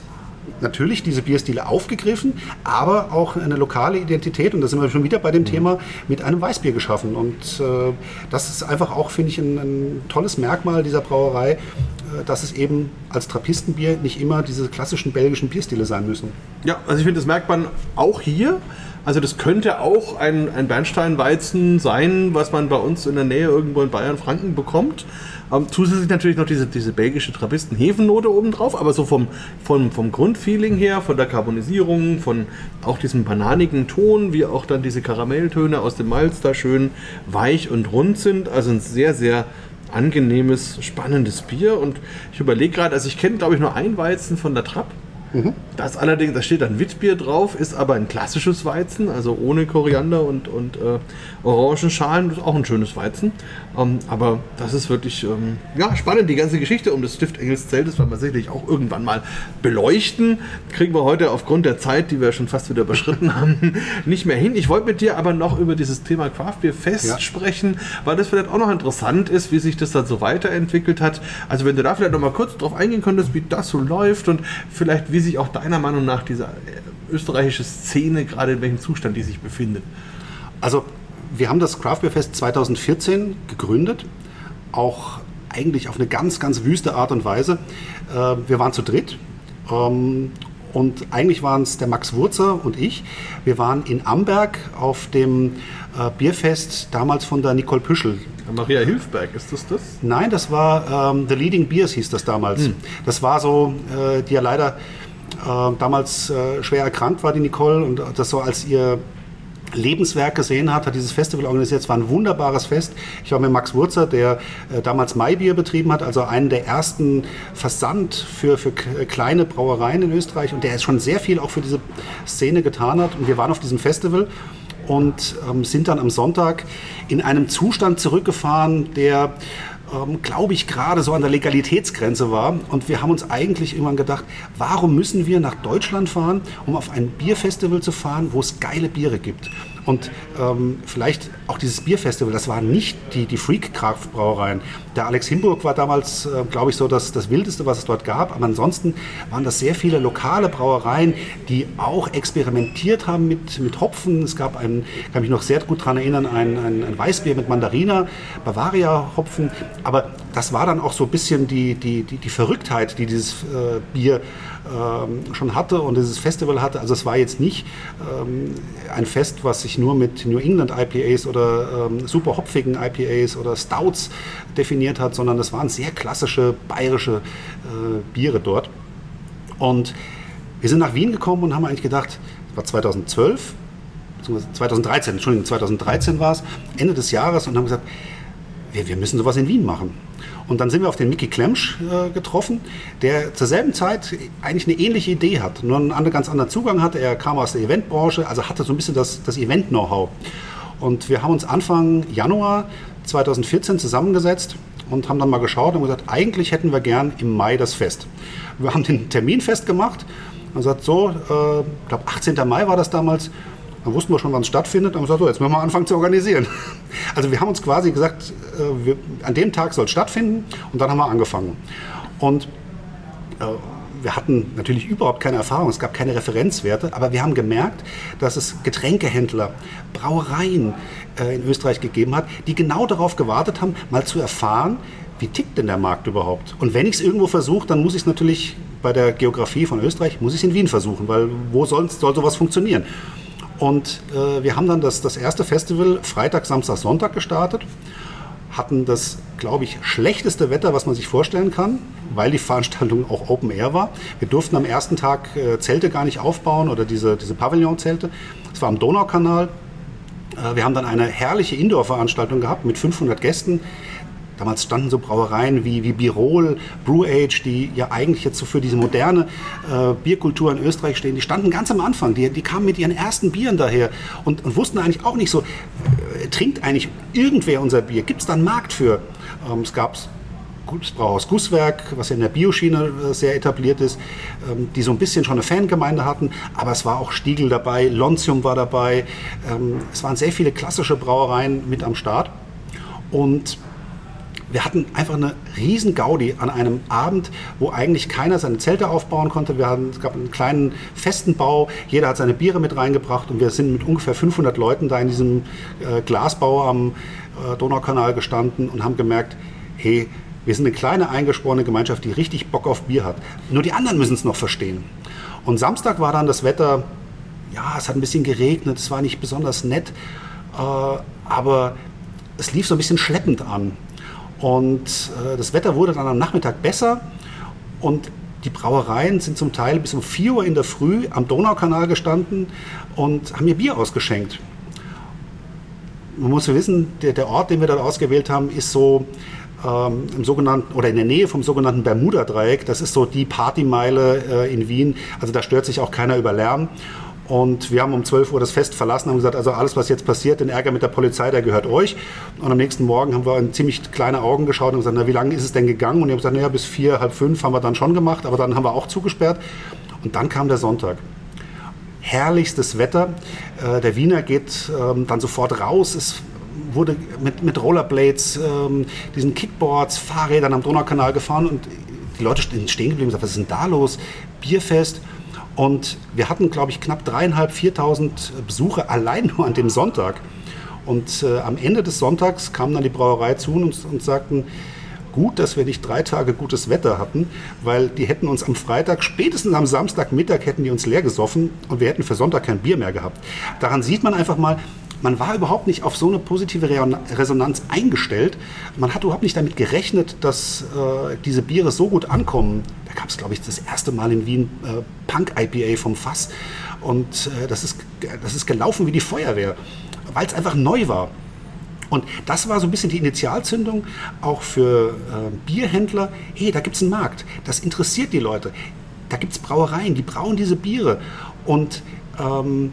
natürlich diese Bierstile aufgegriffen, aber auch eine lokale Identität, und da sind wir schon wieder bei dem mhm. Thema, mit einem Weißbier geschaffen. Und äh, das ist einfach auch, finde ich, ein, ein, tolles Merkmal dieser Brauerei, äh, dass es eben als Trappistenbier nicht immer diese klassischen belgischen Bierstile sein müssen. Ja, also ich finde, das merkt man auch hier. Also das könnte auch ein, ein Bernsteinweizen sein, was man bei uns in der Nähe irgendwo in Bayern, Franken bekommt. Ähm, zusätzlich natürlich noch diese, diese belgische Trappisten-Hefennote obendrauf, aber so vom, vom, vom Grundfeeling her, von der Karbonisierung, von auch diesem bananigen Ton, wie auch dann diese Karamelltöne aus dem Malz da schön weich und rund sind. Also ein sehr, sehr angenehmes, spannendes Bier. Und ich überlege gerade, also ich kenne, glaube ich, nur ein Weizen von der Trapp. Mhm. Das allerdings, da steht dann Witbier drauf, ist aber ein klassisches Weizen, also ohne Koriander und, und äh, Orangenschalen. Das ist auch ein schönes Weizen. Ähm, aber das ist wirklich ähm, ja, spannend, die ganze Geschichte um das Stift Engelszell. Das werden wir sicherlich auch irgendwann mal beleuchten. Kriegen wir heute aufgrund der Zeit, die wir schon fast wieder überschritten *laughs* haben, nicht mehr hin. Ich wollte mit dir aber noch über dieses Thema Craft Beer Fest ja. sprechen, weil das vielleicht auch noch interessant ist, wie sich das dann so weiterentwickelt hat. Also wenn du da vielleicht noch mal kurz drauf eingehen könntest, wie das so läuft und vielleicht wie sich auch deiner Meinung nach diese äh, österreichische Szene gerade in welchem Zustand die sich befindet. Also wir haben das Craft Beer Fest 2014 gegründet, auch eigentlich auf eine ganz, ganz wüste Art und Weise. Äh, wir waren zu dritt ähm, und eigentlich waren es der Max Wurzer und ich. Wir waren in Amberg auf dem äh, Bierfest damals von der Nicole Püschel. Maria Hilfberg, ist das das? Nein, das war ähm, The Leading Beers hieß das damals. Hm. Das war so, die ja leider damals äh, schwer erkrankt war, die Nicole, und das so als ihr Lebenswerk gesehen hat, hat dieses Festival organisiert. Es war ein wunderbares Fest. Ich war mit Max Wurzer, der äh, damals Maibier betrieben hat, also einen der ersten Versand für, für kleine Brauereien in Österreich und der schon sehr viel auch für diese Szene getan hat. Und wir waren auf diesem Festival und ähm, sind dann am Sonntag in einem Zustand zurückgefahren, der ähm, glaube ich, gerade so an der Legalitätsgrenze war. Und wir haben uns eigentlich irgendwann gedacht, warum müssen wir nach Deutschland fahren, um auf ein Bierfestival zu fahren, wo es geile Biere gibt? Und ähm, vielleicht auch dieses Bierfestival, das waren nicht die, die Freak-Kraftbrauereien. Der Alex Himburg war damals, äh, glaube ich, so das, das Wildeste, was es dort gab. Aber ansonsten waren das sehr viele lokale Brauereien, die auch experimentiert haben mit, mit Hopfen. Es gab einen, kann mich noch sehr gut daran erinnern, ein, ein, ein Weißbier mit Mandarina, Bavaria-Hopfen. Aber das war dann auch so ein bisschen die, die, die, die Verrücktheit, die dieses äh, Bier ähm, schon hatte und dieses Festival hatte. Also es war jetzt nicht ähm, ein Fest, was sich nur mit New England IPAs oder ähm, super hopfigen IPAs oder Stouts definiert hat, sondern es waren sehr klassische bayerische äh, Biere dort. Und wir sind nach Wien gekommen und haben eigentlich gedacht, das war 2012, 2013, Entschuldigung, 2013 war es, Ende des Jahres und haben gesagt, wir, wir müssen sowas in Wien machen. Und dann sind wir auf den Mickey Klemsch äh, getroffen, der zur selben Zeit eigentlich eine ähnliche Idee hat, nur einen ganz anderen Zugang hatte. Er kam aus der Eventbranche, also hatte so ein bisschen das, das Event-Know-how. Und wir haben uns Anfang Januar 2014 zusammengesetzt und haben dann mal geschaut und gesagt, eigentlich hätten wir gern im Mai das Fest. Wir haben den Termin festgemacht und gesagt, so, äh, ich glaube 18. Mai war das damals, dann wussten wir schon, wann es stattfindet. Und haben gesagt, so, jetzt müssen wir anfangen zu organisieren. *laughs* Also wir haben uns quasi gesagt, äh, wir, an dem Tag soll es stattfinden und dann haben wir angefangen. Und äh, wir hatten natürlich überhaupt keine Erfahrung, es gab keine Referenzwerte, aber wir haben gemerkt, dass es Getränkehändler, Brauereien äh, in Österreich gegeben hat, die genau darauf gewartet haben, mal zu erfahren, wie tickt denn der Markt überhaupt? Und wenn ich es irgendwo versuche, dann muss ich es natürlich bei der Geografie von Österreich, muss ich es in Wien versuchen, weil wo sonst soll sowas funktionieren? Und äh, wir haben dann das, das erste Festival Freitag, Samstag, Sonntag gestartet. Hatten das, glaube ich, schlechteste Wetter, was man sich vorstellen kann, weil die Veranstaltung auch Open Air war. Wir durften am ersten Tag äh, Zelte gar nicht aufbauen oder diese, diese Pavillonzelte. Es war am Donaukanal. Äh, wir haben dann eine herrliche Indoor-Veranstaltung gehabt mit 500 Gästen Damals standen so Brauereien wie, wie Birol, Brew Age, die ja eigentlich jetzt so für diese moderne äh, Bierkultur in Österreich stehen, die standen ganz am Anfang. Die, die kamen mit ihren ersten Bieren daher und, und wussten eigentlich auch nicht so, äh, trinkt eigentlich irgendwer unser Bier? Gibt es da einen Markt für? Ähm, es gab Brauhaus Gusswerk, was ja in der Bioschiene äh, sehr etabliert ist, ähm, die so ein bisschen schon eine Fangemeinde hatten, aber es war auch Stiegel dabei, Lontium war dabei, ähm, es waren sehr viele klassische Brauereien mit am Start und wir hatten einfach eine riesen Gaudi an einem Abend, wo eigentlich keiner seine Zelte aufbauen konnte. Wir hatten, es gab einen kleinen festen Bau, jeder hat seine Biere mit reingebracht und wir sind mit ungefähr 500 Leuten da in diesem äh, Glasbau am äh, Donaukanal gestanden und haben gemerkt, hey, wir sind eine kleine eingesporene Gemeinschaft, die richtig Bock auf Bier hat. Nur die anderen müssen es noch verstehen. Und Samstag war dann das Wetter, ja, es hat ein bisschen geregnet, es war nicht besonders nett, äh, aber es lief so ein bisschen schleppend an. Und äh, das Wetter wurde dann am Nachmittag besser und die Brauereien sind zum Teil bis um 4 Uhr in der Früh am Donaukanal gestanden und haben mir Bier ausgeschenkt. Man muss wissen, der, der Ort, den wir dort ausgewählt haben, ist so ähm, im sogenannten oder in der Nähe vom sogenannten Bermuda-Dreieck. Das ist so die Partymeile äh, in Wien. Also da stört sich auch keiner über Lärm. Und wir haben um 12 Uhr das Fest verlassen und gesagt, also alles, was jetzt passiert, den Ärger mit der Polizei, der gehört euch. Und am nächsten Morgen haben wir in ziemlich kleine Augen geschaut und gesagt, na, wie lange ist es denn gegangen? Und ich habe gesagt, naja, bis vier, halb fünf haben wir dann schon gemacht, aber dann haben wir auch zugesperrt. Und dann kam der Sonntag. Herrlichstes Wetter. Äh, der Wiener geht ähm, dann sofort raus. Es wurde mit, mit Rollerblades, ähm, diesen Kickboards, Fahrrädern am Donaukanal gefahren und die Leute stehen geblieben und gesagt, was ist denn da los? Bierfest. Und wir hatten, glaube ich, knapp dreieinhalb, viertausend Besucher *laughs* allein nur an dem Sonntag. Und äh, am Ende des Sonntags kamen dann die Brauerei zu uns und sagten, gut, dass wir nicht drei Tage gutes Wetter hatten, weil die hätten uns am Freitag, spätestens am Samstagmittag hätten die uns leer gesoffen und wir hätten für Sonntag kein Bier mehr gehabt. Daran sieht man einfach mal, man war überhaupt nicht auf so eine positive Resonanz eingestellt. Man hat überhaupt nicht damit gerechnet, dass äh, diese Biere so gut ankommen. Da gab es, glaube ich, das erste Mal in Wien äh, Punk-IPA vom Fass. Und äh, das, ist, das ist gelaufen wie die Feuerwehr, weil es einfach neu war. Und das war so ein bisschen die Initialzündung auch für äh, Bierhändler. Hey, da gibt es einen Markt. Das interessiert die Leute. Da gibt es Brauereien, die brauen diese Biere. Und ähm,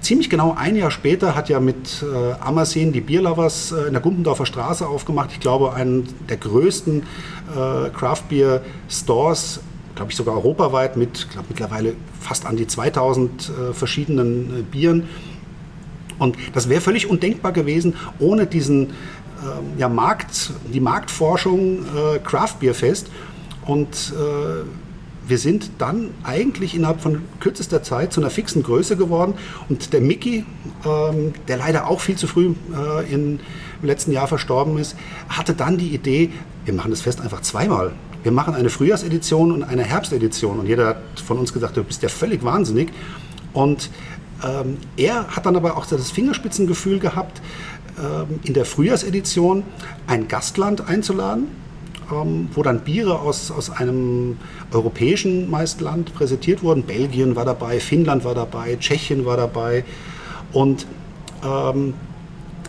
ziemlich genau ein Jahr später hat ja mit äh, Amersin die Bierlovers äh, in der Gumpendorfer Straße aufgemacht. Ich glaube, einen der größten äh, Craft Beer Stores, glaube ich sogar europaweit, mit glaub, mittlerweile fast an die 2000 äh, verschiedenen äh, Bieren. Und das wäre völlig undenkbar gewesen ohne diesen ähm, ja, Markt, die Marktforschung äh, Craft Beer Fest. Und äh, wir sind dann eigentlich innerhalb von kürzester Zeit zu einer fixen Größe geworden. Und der Mickey, ähm, der leider auch viel zu früh äh, in, im letzten Jahr verstorben ist, hatte dann die Idee, wir machen das Fest einfach zweimal. Wir machen eine Frühjahrsedition und eine Herbstedition. Und jeder hat von uns gesagt, du bist ja völlig wahnsinnig. Und ähm, er hat dann aber auch das Fingerspitzengefühl gehabt, ähm, in der Frühjahrsedition ein Gastland einzuladen ähm, wo dann Biere aus, aus einem europäischen Meistland präsentiert wurden. Belgien war dabei, Finnland war dabei, Tschechien war dabei. Und ähm,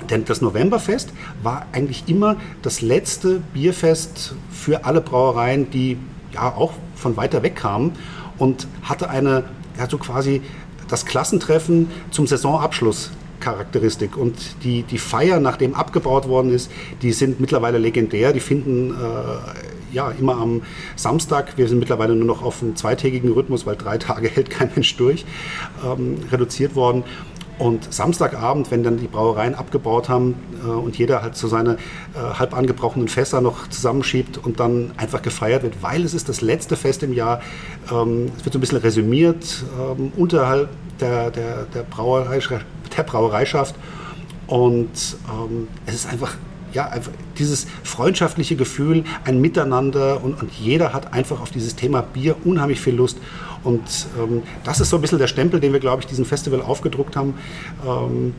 denn das Novemberfest war eigentlich immer das letzte Bierfest für alle Brauereien, die ja auch von weiter weg kamen und hatte eine, ja, so quasi das Klassentreffen zum Saisonabschluss Charakteristik. Und die, die Feier, nachdem abgebaut worden ist, die sind mittlerweile legendär. Die finden äh, ja immer am Samstag, wir sind mittlerweile nur noch auf einen zweitägigen Rhythmus, weil drei *laughs* Tage hält kein Mensch durch, ähm, reduziert worden. Und Samstagabend, wenn dann die Brauereien abgebaut haben äh, und jeder halt so seine äh, halb angebrochenen Fässer noch zusammenschiebt und dann einfach gefeiert wird, weil es ist das letzte Fest im Jahr. Ähm, es wird so ein bisschen resümiert ähm, unterhalb der, der, der, Brauerei, der Brauereischaft. Und ähm, es ist einfach ja, einfach dieses freundschaftliche Gefühl, ein Miteinander und, und, jeder hat einfach auf dieses Thema Bier unheimlich viel Lust. Und ähm, das ist so ein bisschen der Stempel, den wir, glaube ich, diesem Festival aufgedruckt haben. Ähm,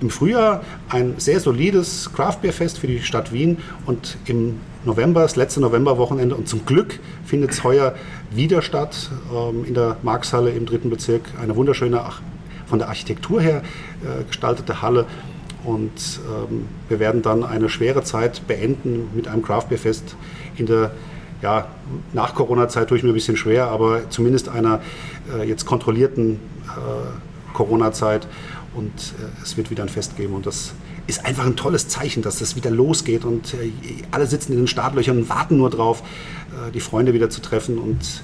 Im Frühjahr ein sehr solides Craft Beer Fest für die Stadt Wien und im November, das letzte Novemberwochenende und zum Glück findet es heuer wieder statt ähm, in der Markshalle im dritten Bezirk. Eine wunderschöne, von der Architektur her äh, gestaltete Halle Und ähm, wir werden dann eine schwere Zeit beenden mit einem Craft Beer Fest in der ja, nach Corona-Zeit tue ich mir ein bisschen schwer, aber zumindest einer äh, jetzt kontrollierten äh, Corona-Zeit und äh, es wird wieder ein Fest geben und das ist einfach ein tolles Zeichen, dass das wieder losgeht und äh, alle sitzen in den Startlöchern und warten nur drauf, äh, die Freunde wieder zu treffen und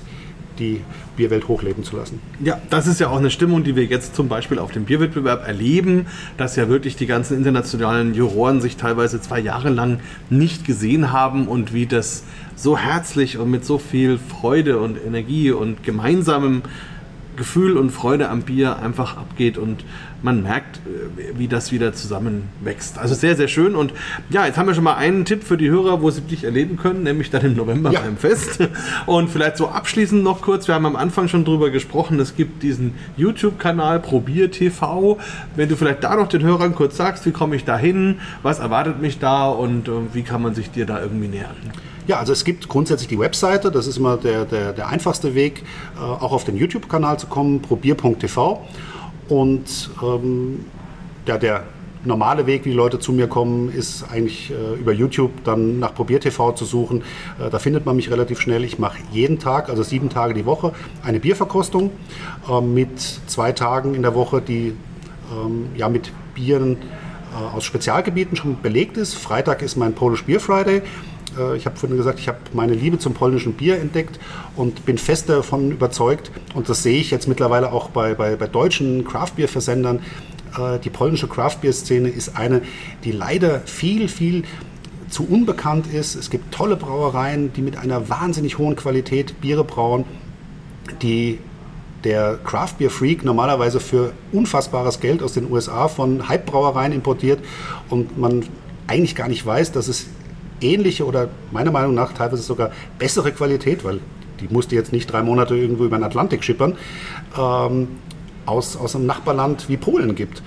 die Bierwelt hochleben zu lassen. Ja, das ist ja auch eine Stimmung, die wir jetzt zum Beispiel auf dem Bierwettbewerb erleben, dass ja wirklich die ganzen internationalen Juroren sich teilweise zwei Jahre lang nicht gesehen haben und wie das so herzlich und mit so viel Freude und Energie und gemeinsamem Gefühl und Freude am Bier einfach abgeht und man merkt, äh, wie das wieder zusammenwächst. Also sehr, sehr schön. Und ja, jetzt haben wir schon mal einen Tipp für die Hörer, wo sie dich erleben können, nämlich dann im November ja. beim Fest. Und vielleicht so abschließend noch kurz, wir haben am Anfang schon drüber gesprochen, es gibt diesen YouTube-Kanal Probier TV. Wenn du vielleicht da noch den Hörern kurz sagst, wie komme ich da hin, was erwartet mich da und äh, wie kann man sich dir da irgendwie nähern? Ja, also es gibt grundsätzlich die Webseite, das ist immer der, der, der einfachste Weg, äh, auch auf den YouTube-Kanal zu kommen, probier.tv. Und ähm, ja, der normale Weg, wie die Leute zu mir kommen, ist eigentlich äh, über YouTube dann nach ProbierTV zu suchen. Äh, da findet man mich relativ schnell. Ich mache jeden Tag, also sieben Tage die Woche, eine Bierverkostung äh, mit zwei Tagen in der Woche, die ähm, ja mit Bieren äh, aus Spezialgebieten schon belegt ist. Freitag ist mein Polish Beer Friday. Äh, ich habe vorhin gesagt, ich habe meine Liebe zum polnischen Bier entdeckt und bin fest davon überzeugt, und das sehe ich jetzt mittlerweile auch bei, bei, bei deutschen Craft-Bier-Versendern, äh, die polnische Craft-Bier-Szene ist eine, die leider viel, viel zu unbekannt ist. Es gibt tolle Brauereien, die mit einer wahnsinnig hohen Qualität Biere brauen, die der Craft Beer Freak normalerweise für unfassbares Geld aus den USA von Hype-Brauereien importiert und man eigentlich gar nicht weiß, dass es ähnliche oder meiner Meinung nach teilweise sogar bessere Qualität, weil die musste jetzt nicht drei Monate irgendwo über den Atlantik schippern, ähm, aus, aus einem Nachbarland wie Polen gibt.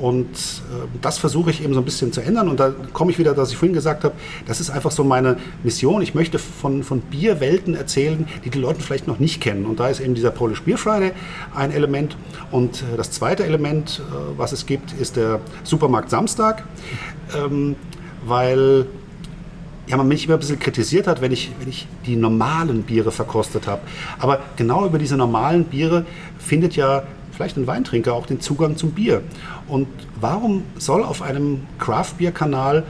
Und äh, das versuche ich eben so ein bisschen zu ändern. Und da komme ich wieder, dass ich vorhin gesagt habe, das ist einfach so meine Mission. Ich möchte von, von Bierwelten erzählen, die die Leute vielleicht noch nicht kennen. Und da ist eben dieser Polish Beer Friday ein Element. Und äh, das zweite Element, äh, was es gibt, ist der Supermarkt Samstag. Ähm, weil ja, man mich immer ein bisschen kritisiert hat, wenn ich, wenn ich die normalen Biere verkostet habe. Aber genau über diese normalen Biere findet ja vielleicht ein Weintrinker auch den Zugang zum Bier. Und warum soll auf einem Craft-Bier-Kanal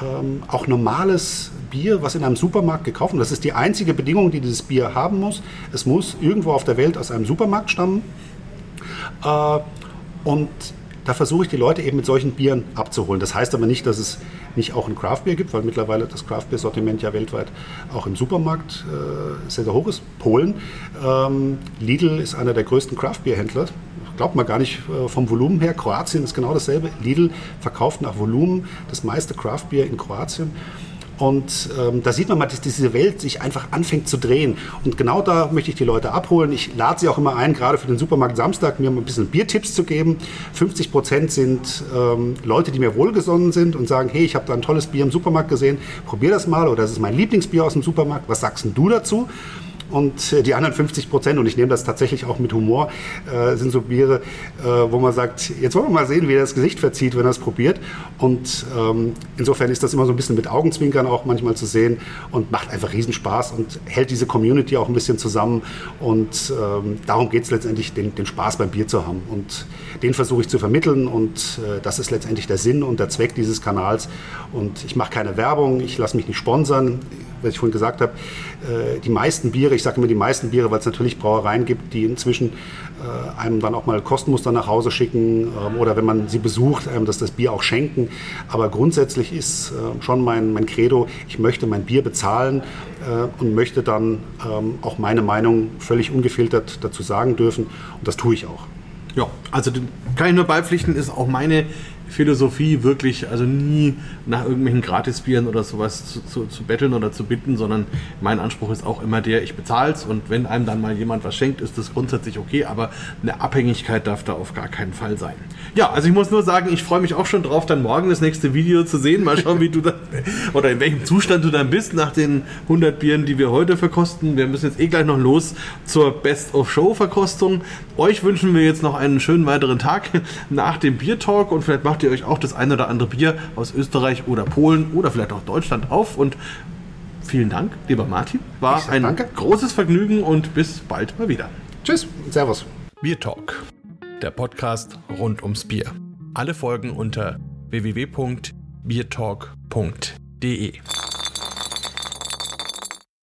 ähm, auch normales Bier, was in einem Supermarkt gekauft wird, das ist die einzige Bedingung, die dieses Bier haben muss. Es muss irgendwo auf der Welt aus einem Supermarkt stammen. Äh, und da versuche ich die Leute eben mit solchen Bieren abzuholen. Das heißt aber nicht, dass es nicht auch ein Craftbier gibt, weil mittlerweile das Craftbeer-Sortiment ja weltweit auch im Supermarkt äh, sehr, sehr hoch ist. Polen. Ähm, Lidl ist einer der größten Craftbeer-Händler. Glaubt man gar nicht äh, vom Volumen her. Kroatien ist genau dasselbe. Lidl verkauft nach Volumen das meiste Craftbier in Kroatien. Und ähm, da sieht man mal, dass diese Welt sich einfach anfängt zu drehen. Und genau da möchte ich die Leute abholen. Ich lade sie auch immer ein, gerade für den Supermarkt Samstag, mir mal ein bisschen Biertipps zu geben. 50 Prozent sind ähm, Leute, die mir wohlgesonnen sind und sagen, hey, ich habe da ein tolles Bier im Supermarkt gesehen, probier das mal. Oder das ist mein Lieblingsbier aus dem Supermarkt. Was sagst denn du dazu? Und äh, die anderen 50 Prozent, und ich nehme das tatsächlich auch mit Humor, äh, sind so Biere, äh, wo man sagt, jetzt wollen wir mal sehen, wie er das Gesicht verzieht, wenn er es probiert. Und ähm, insofern ist das immer so ein bisschen mit Augenzwinkern auch manchmal zu sehen und macht einfach Riesenspaß und hält diese Community auch ein bisschen zusammen. Und ähm, darum geht es letztendlich, den, den, Spaß beim Bier zu haben. Und den versuche ich zu vermitteln und äh, das ist letztendlich der Sinn und der Zweck dieses Kanals. Und ich mache keine Werbung, ich lasse mich nicht sponsern was ich vorhin gesagt habe, äh, die meisten Biere, ich sage immer die meisten Biere, weil es natürlich Brauereien gibt, die inzwischen äh, einem dann auch mal Kostenmuster nach Hause schicken ähm, oder wenn man sie besucht, einem das, das Bier auch schenken. Aber grundsätzlich ist äh, schon mein, mein Credo, ich möchte mein Bier bezahlen und möchte dann ähm, auch meine Meinung völlig ungefiltert dazu sagen dürfen und das tue ich auch. Ja, also kann ich nur beipflichten, ist auch meine Philosophie wirklich, also nie nach irgendwelchen Gratisbieren oder sowas zu, zu, zu, betteln oder zu bitten, sondern mein Anspruch ist auch immer der, ich bezahle es und wenn einem dann mal jemand was schenkt, ist das grundsätzlich okay, aber eine Abhängigkeit darf da auf gar keinen Fall sein. Ja, also ich muss nur sagen, ich freue mich auch schon drauf, dann morgen das nächste Video zu sehen. Mal schauen, wie du da *laughs* oder in welchem Zustand du dann bist nach den 100 Bieren, die wir heute verkosten. Wir müssen jetzt eh gleich noch los zur Best of Show Verkostung. Euch wünschen wir jetzt noch einen schönen weiteren Tag *laughs* nach dem Biertalk und vielleicht macht macht ihr euch auch das ein oder andere Bier aus Österreich oder Polen oder vielleicht auch Deutschland auf. Und vielen Dank, lieber Martin. War ein danke. großes Vergnügen und bis bald mal wieder. Tschüss, Servus. Bier Talk, der Podcast rund ums Bier. Alle Folgen unter www.biertalk.de.